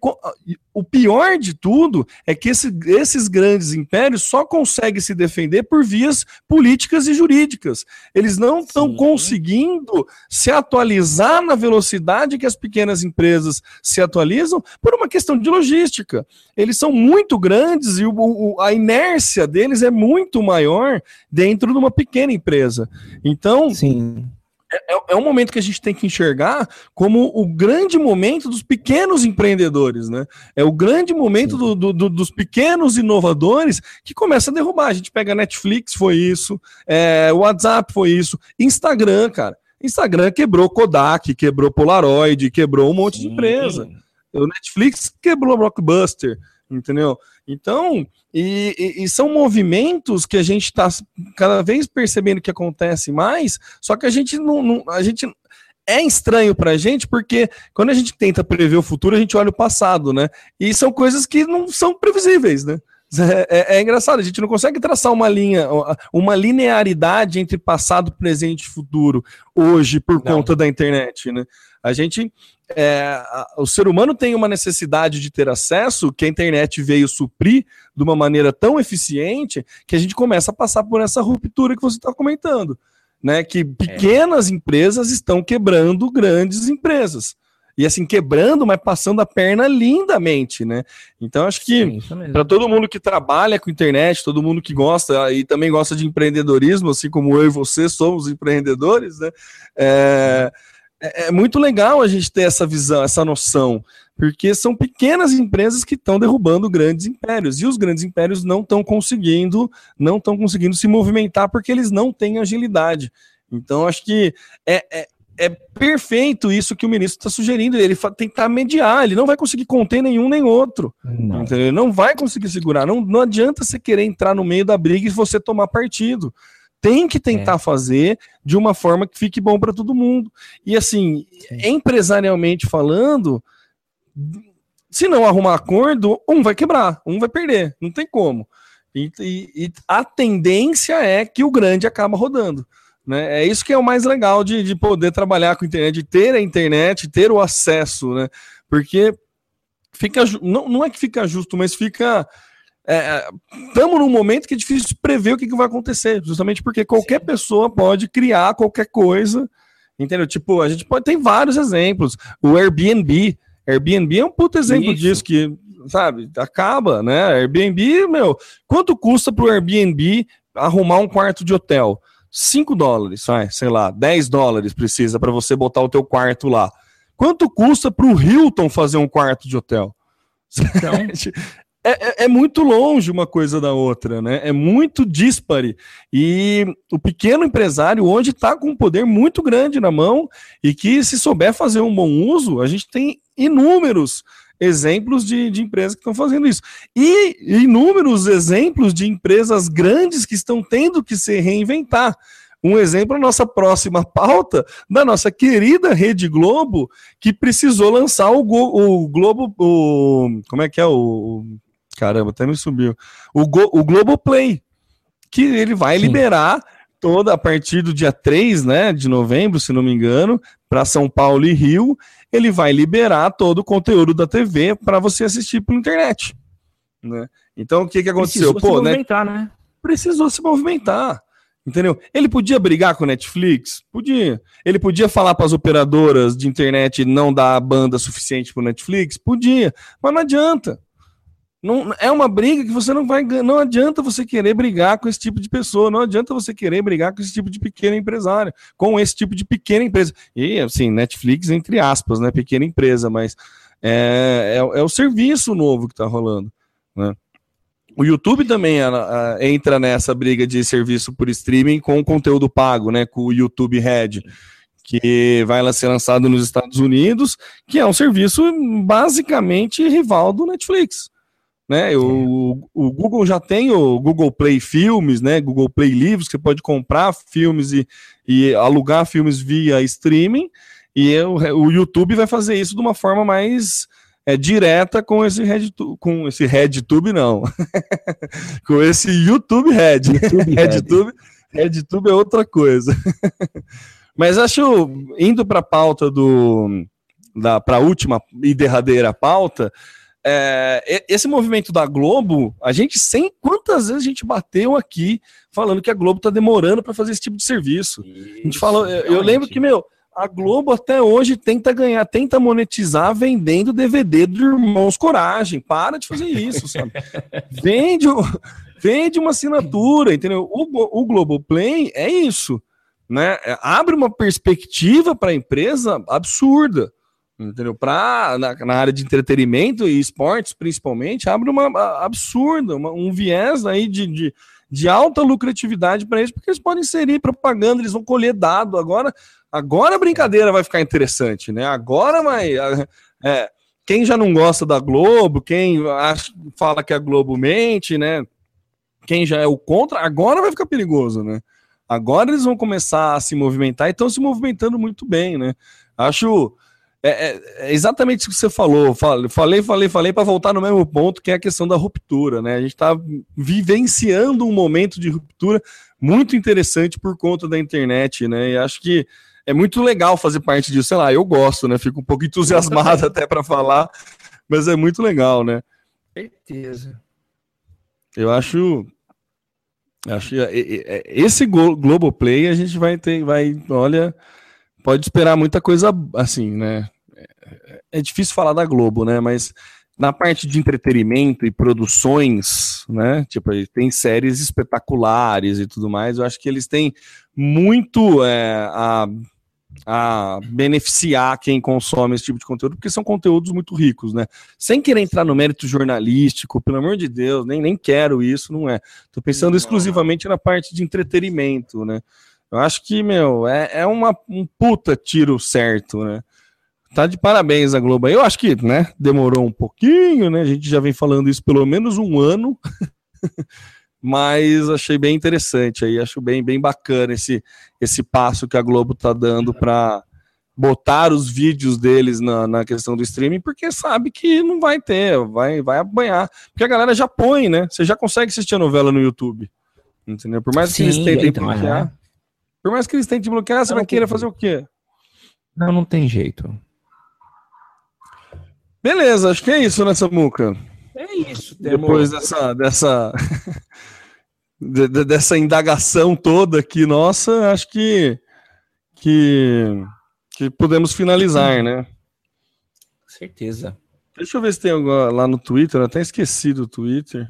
Speaker 1: o pior de tudo é que esse, esses grandes impérios só conseguem se defender por vias políticas e jurídicas. Eles não estão conseguindo se atualizar na velocidade que as pequenas empresas se atualizam por uma questão de logística. Eles são muito grandes e o, o, a inércia deles é muito maior dentro de uma pequena empresa. Então.
Speaker 2: Sim
Speaker 1: é, é, um momento que a gente tem que enxergar como o grande momento dos pequenos empreendedores, né? É o grande momento do, do, do, dos pequenos inovadores que começa a derrubar. A gente pega Netflix, foi isso, é, WhatsApp foi isso, Instagram, cara. Instagram quebrou Kodak, quebrou Polaroid, quebrou um monte de empresa. O Netflix quebrou Blockbuster entendeu? Então, e, e, e, são movimentos que a gente está cada vez percebendo que acontece mais, só que a gente não, não a gente é estranho para a gente porque quando a gente tenta prever o futuro, a gente olha o passado, né? E são coisas que não são previsíveis, né? É, é, é, engraçado, a gente não consegue traçar uma linha, uma linearidade entre passado, presente e futuro hoje por não. conta da internet, né? A gente, é, o ser humano tem uma necessidade de ter acesso que a internet veio suprir de uma maneira tão eficiente que a gente começa a passar por essa ruptura que você está comentando, né? Que pequenas é. empresas estão quebrando grandes empresas e assim quebrando, mas passando a perna lindamente, né? Então acho que para todo mundo que trabalha com internet, todo mundo que gosta e também gosta de empreendedorismo, assim como eu e você somos empreendedores, né? É, é, é muito legal a gente ter essa visão, essa noção, porque são pequenas empresas que estão derrubando grandes impérios e os grandes impérios não estão conseguindo, não estão conseguindo se movimentar porque eles não têm agilidade. Então acho que é, é, é perfeito isso que o ministro está sugerindo. Ele tentar mediar, ele não vai conseguir conter nenhum nem outro. Não. Entendeu? Ele não vai conseguir segurar. Não, não adianta você querer entrar no meio da briga e você tomar partido tem que tentar é. fazer de uma forma que fique bom para todo mundo. E assim, Sim. empresarialmente falando, se não arrumar acordo, um vai quebrar, um vai perder, não tem como. E, e, e a tendência é que o grande acaba rodando. Né? É isso que é o mais legal de, de poder trabalhar com a internet, de ter a internet, ter o acesso, né? Porque fica não, não é que fica justo, mas fica estamos é, num momento que é difícil prever o que, que vai acontecer, justamente porque qualquer Sim. pessoa pode criar qualquer coisa, entendeu? Tipo, a gente pode tem vários exemplos. O Airbnb, Airbnb é um puto exemplo Isso. disso que, sabe, acaba, né? Airbnb, meu, quanto custa pro Airbnb arrumar um quarto de hotel? 5 dólares, vai, sei lá, 10 dólares precisa para você botar o teu quarto lá. Quanto custa para o Hilton fazer um quarto de hotel? Então, *laughs* é, é, é, muito longe uma coisa da outra, né? É muito dispare. E o pequeno empresário hoje está com um poder muito grande na mão e que, se souber fazer um bom uso, a gente tem inúmeros exemplos de, de empresas que estão fazendo isso. E inúmeros exemplos de empresas grandes que estão tendo que se reinventar. Um exemplo, a nossa próxima pauta da nossa querida Rede Globo, que precisou lançar o, o Globo. O, como é que é? O, Caramba, até me subiu. O, Go, o Globoplay, que ele vai Sim. liberar toda a partir do dia 3 né, de novembro, se não me engano, para São Paulo e Rio, ele vai liberar todo o conteúdo da TV para você assistir pela internet. Né? Então, o que, que aconteceu?
Speaker 2: Precisou Pô, se né, movimentar, né? né?
Speaker 1: Precisou se movimentar. Entendeu? Ele podia brigar com a Netflix? Podia. Ele podia falar para as operadoras de internet não dar banda suficiente para Netflix? Podia. Mas não adianta. Não, é uma briga que você não vai Não adianta você querer brigar com esse tipo de pessoa, não adianta você querer brigar com esse tipo de pequeno empresário, com esse tipo de pequena empresa. E assim, Netflix, entre aspas, né? Pequena empresa, mas é, é, é o serviço novo que está rolando. Né? O YouTube também entra nessa briga de serviço por streaming com conteúdo pago, né? Com o YouTube Red que vai ser lançado nos Estados Unidos, que é um serviço basicamente rival do Netflix né? O, o Google já tem o Google Play Filmes, né? Google Play Livros, que você pode comprar filmes e, e alugar filmes via streaming. E o, o YouTube vai fazer isso de uma forma mais é, direta com esse Red com esse RedTube não, *laughs* com esse YouTube Red. YouTube *laughs* RedTube, RedTube é outra coisa. *laughs* Mas acho indo para a pauta do da para a última e derradeira pauta, é, esse movimento da Globo, a gente sem quantas vezes a gente bateu aqui falando que a Globo tá demorando para fazer esse tipo de serviço. Isso, a gente falou, eu, eu lembro que meu, a Globo até hoje tenta ganhar, tenta monetizar vendendo DVD do Irmãos Coragem. Para de fazer isso, sabe? *laughs* vende, vende uma assinatura, entendeu? O, o Globoplay é isso, né? É, abre uma perspectiva para a empresa absurda entendeu? Para na, na, área de entretenimento e esportes, principalmente, abre uma absurda, uma, um viés aí de, de, de alta lucratividade para eles, porque eles podem inserir propaganda, eles vão colher dado. Agora, agora a brincadeira vai ficar interessante, né? Agora vai. É, quem já não gosta da Globo, quem acha, fala que a Globo mente, né? Quem já é o contra, agora vai ficar perigoso, né? Agora eles vão começar a se movimentar e estão se movimentando muito bem, né? Acho é, é, é, exatamente isso que você falou. Falei, falei, falei, para voltar no mesmo ponto, que é a questão da ruptura, né? A gente está vivenciando um momento de ruptura muito interessante por conta da internet, né? E acho que é muito legal fazer parte disso. Sei lá, eu gosto, né? Fico um pouco entusiasmado *laughs* até para falar, mas é muito legal, né?
Speaker 2: Certeza.
Speaker 1: Eu acho. Acho esse Globoplay a gente vai ter, vai, olha, pode esperar muita coisa assim, né? É, é difícil falar da Globo, né? Mas na parte de entretenimento e produções, né? Tipo, tem séries espetaculares e tudo mais. Eu acho que eles têm muito é, a, a beneficiar quem consome esse tipo de conteúdo, porque são conteúdos muito ricos, né? Sem querer entrar no mérito jornalístico, pelo amor de Deus, nem, nem quero isso, não é. Tô pensando não. exclusivamente na parte de entretenimento, né? Eu acho que, meu, é, é uma, um puta tiro certo, né? Tá de parabéns a Globo. Eu acho que, né, demorou um pouquinho, né? A gente já vem falando isso pelo menos um ano. *laughs* mas achei bem interessante aí, acho bem, bem bacana esse, esse passo que a Globo tá dando para botar os vídeos deles na, na questão do streaming, porque sabe que não vai ter, vai, vai apanhar. Porque a galera já põe, né? Você já consegue assistir a novela no YouTube. Entendeu? Por mais que Sim, eles tentem então, bloquear. Por mais que eles tentem bloquear, você não vai querer fazer o quê?
Speaker 2: Não, não tem jeito.
Speaker 1: Beleza, acho que é isso, né, Samuca?
Speaker 2: É isso.
Speaker 1: Temos... Depois dessa, dessa, *laughs* de, de, dessa indagação toda aqui, nossa, acho que, que, que podemos finalizar, né?
Speaker 2: Certeza.
Speaker 1: Deixa eu ver se tem algo lá no Twitter, eu até esqueci do Twitter.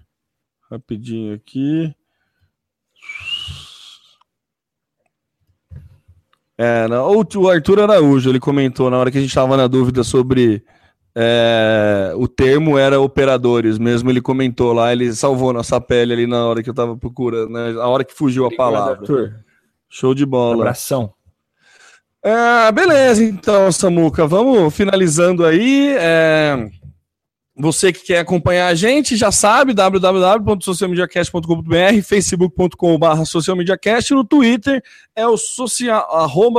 Speaker 1: Rapidinho aqui. É, o Arthur Araújo, ele comentou na hora que a gente estava na dúvida sobre é, o termo era operadores, mesmo ele comentou lá, ele salvou nossa pele ali na hora que eu tava procurando, né? A hora que fugiu a palavra. Arthur. Show de bola. Um
Speaker 2: abração.
Speaker 1: É, beleza, então, Samuca, vamos finalizando aí. É... Você que quer acompanhar a gente já sabe, www.socialmediacast.com.br, facebook.com.br socialmediacast, no Twitter é o social,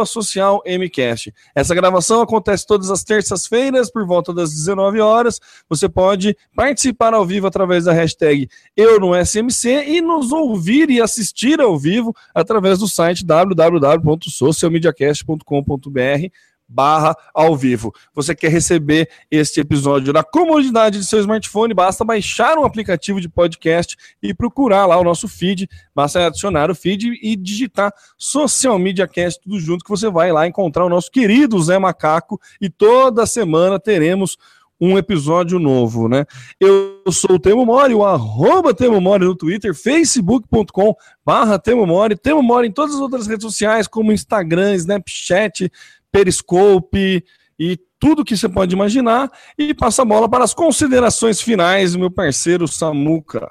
Speaker 1: socialmcast. Essa gravação acontece todas as terças-feiras, por volta das 19 horas. Você pode participar ao vivo através da hashtag Eu no SMC e nos ouvir e assistir ao vivo através do site www.socialmediacast.com.br barra ao vivo. Você quer receber este episódio na comodidade de seu smartphone, basta baixar um aplicativo de podcast e procurar lá o nosso feed, basta adicionar o feed e digitar Social Media Cast tudo junto que você vai lá encontrar o nosso querido Zé Macaco e toda semana teremos um episódio novo, né? Eu sou o Temo Mori, o arroba Temo Mori no Twitter, facebook.com barra Temo Mori, Temo Mori em todas as outras redes sociais, como Instagram, Snapchat, Periscope e tudo que você pode imaginar. E passa a bola para as considerações finais, meu parceiro Samuca.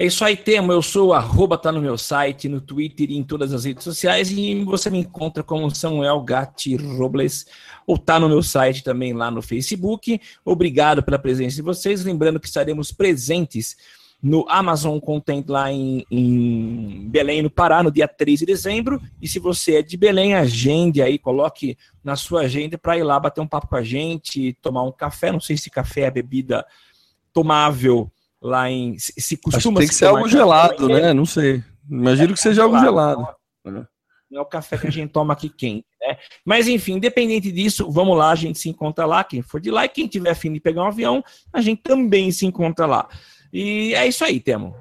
Speaker 2: É isso aí, Temo. Eu sou arroba, tá no meu site, no Twitter e em todas as redes sociais. E você me encontra como Samuel Gatti Robles, ou tá no meu site também lá no Facebook. Obrigado pela presença de vocês. Lembrando que estaremos presentes no Amazon Content lá em, em, Belém, no Pará, no dia 3 de dezembro. E se você é de Belém, agende aí, coloque na sua agenda para ir lá bater um papo com a gente, tomar um café. Não sei se café é bebida tomável lá em. Se costuma
Speaker 1: tem que ser algo gelado, né? Não sei. Imagino é, que seja algo gelado.
Speaker 2: Não, não é o café que a gente toma aqui quente, né? Mas enfim, independente disso, vamos lá, a gente se encontra lá. Quem for de lá e quem tiver afim de pegar um avião, a gente também se encontra lá. E é isso aí, Temo.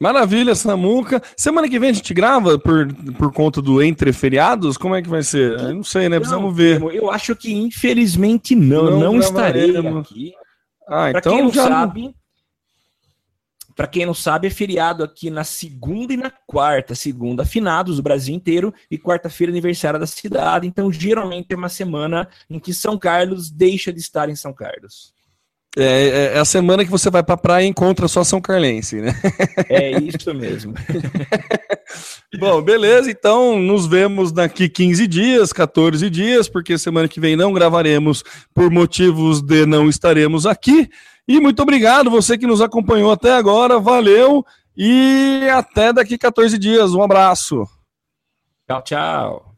Speaker 1: Maravilha, Samuca. Semana que vem a gente grava por, por conta do entre feriados? Como é que vai ser? Eu não sei, né? Precisamos não, ver.
Speaker 2: Eu acho que infelizmente não, não, não estarei aqui.
Speaker 1: Ah, pra então quem não
Speaker 2: já... sabe, para quem não sabe, é feriado aqui na segunda e na quarta. Segunda, finados do Brasil inteiro, e quarta-feira, aniversário da cidade. Então, geralmente é uma semana em que São Carlos deixa de estar em São Carlos.
Speaker 1: É, é, é, a semana que você vai pra praia e encontra só São Carlense, né?
Speaker 2: É isso mesmo. *laughs*
Speaker 1: Bom, beleza, então nos vemos daqui 15 dias, 14 dias, porque semana que vem não gravaremos por motivos de não estaremos aqui. E muito obrigado você que nos acompanhou até agora, valeu e até daqui 14 dias. Um abraço.
Speaker 2: Tchau, tchau.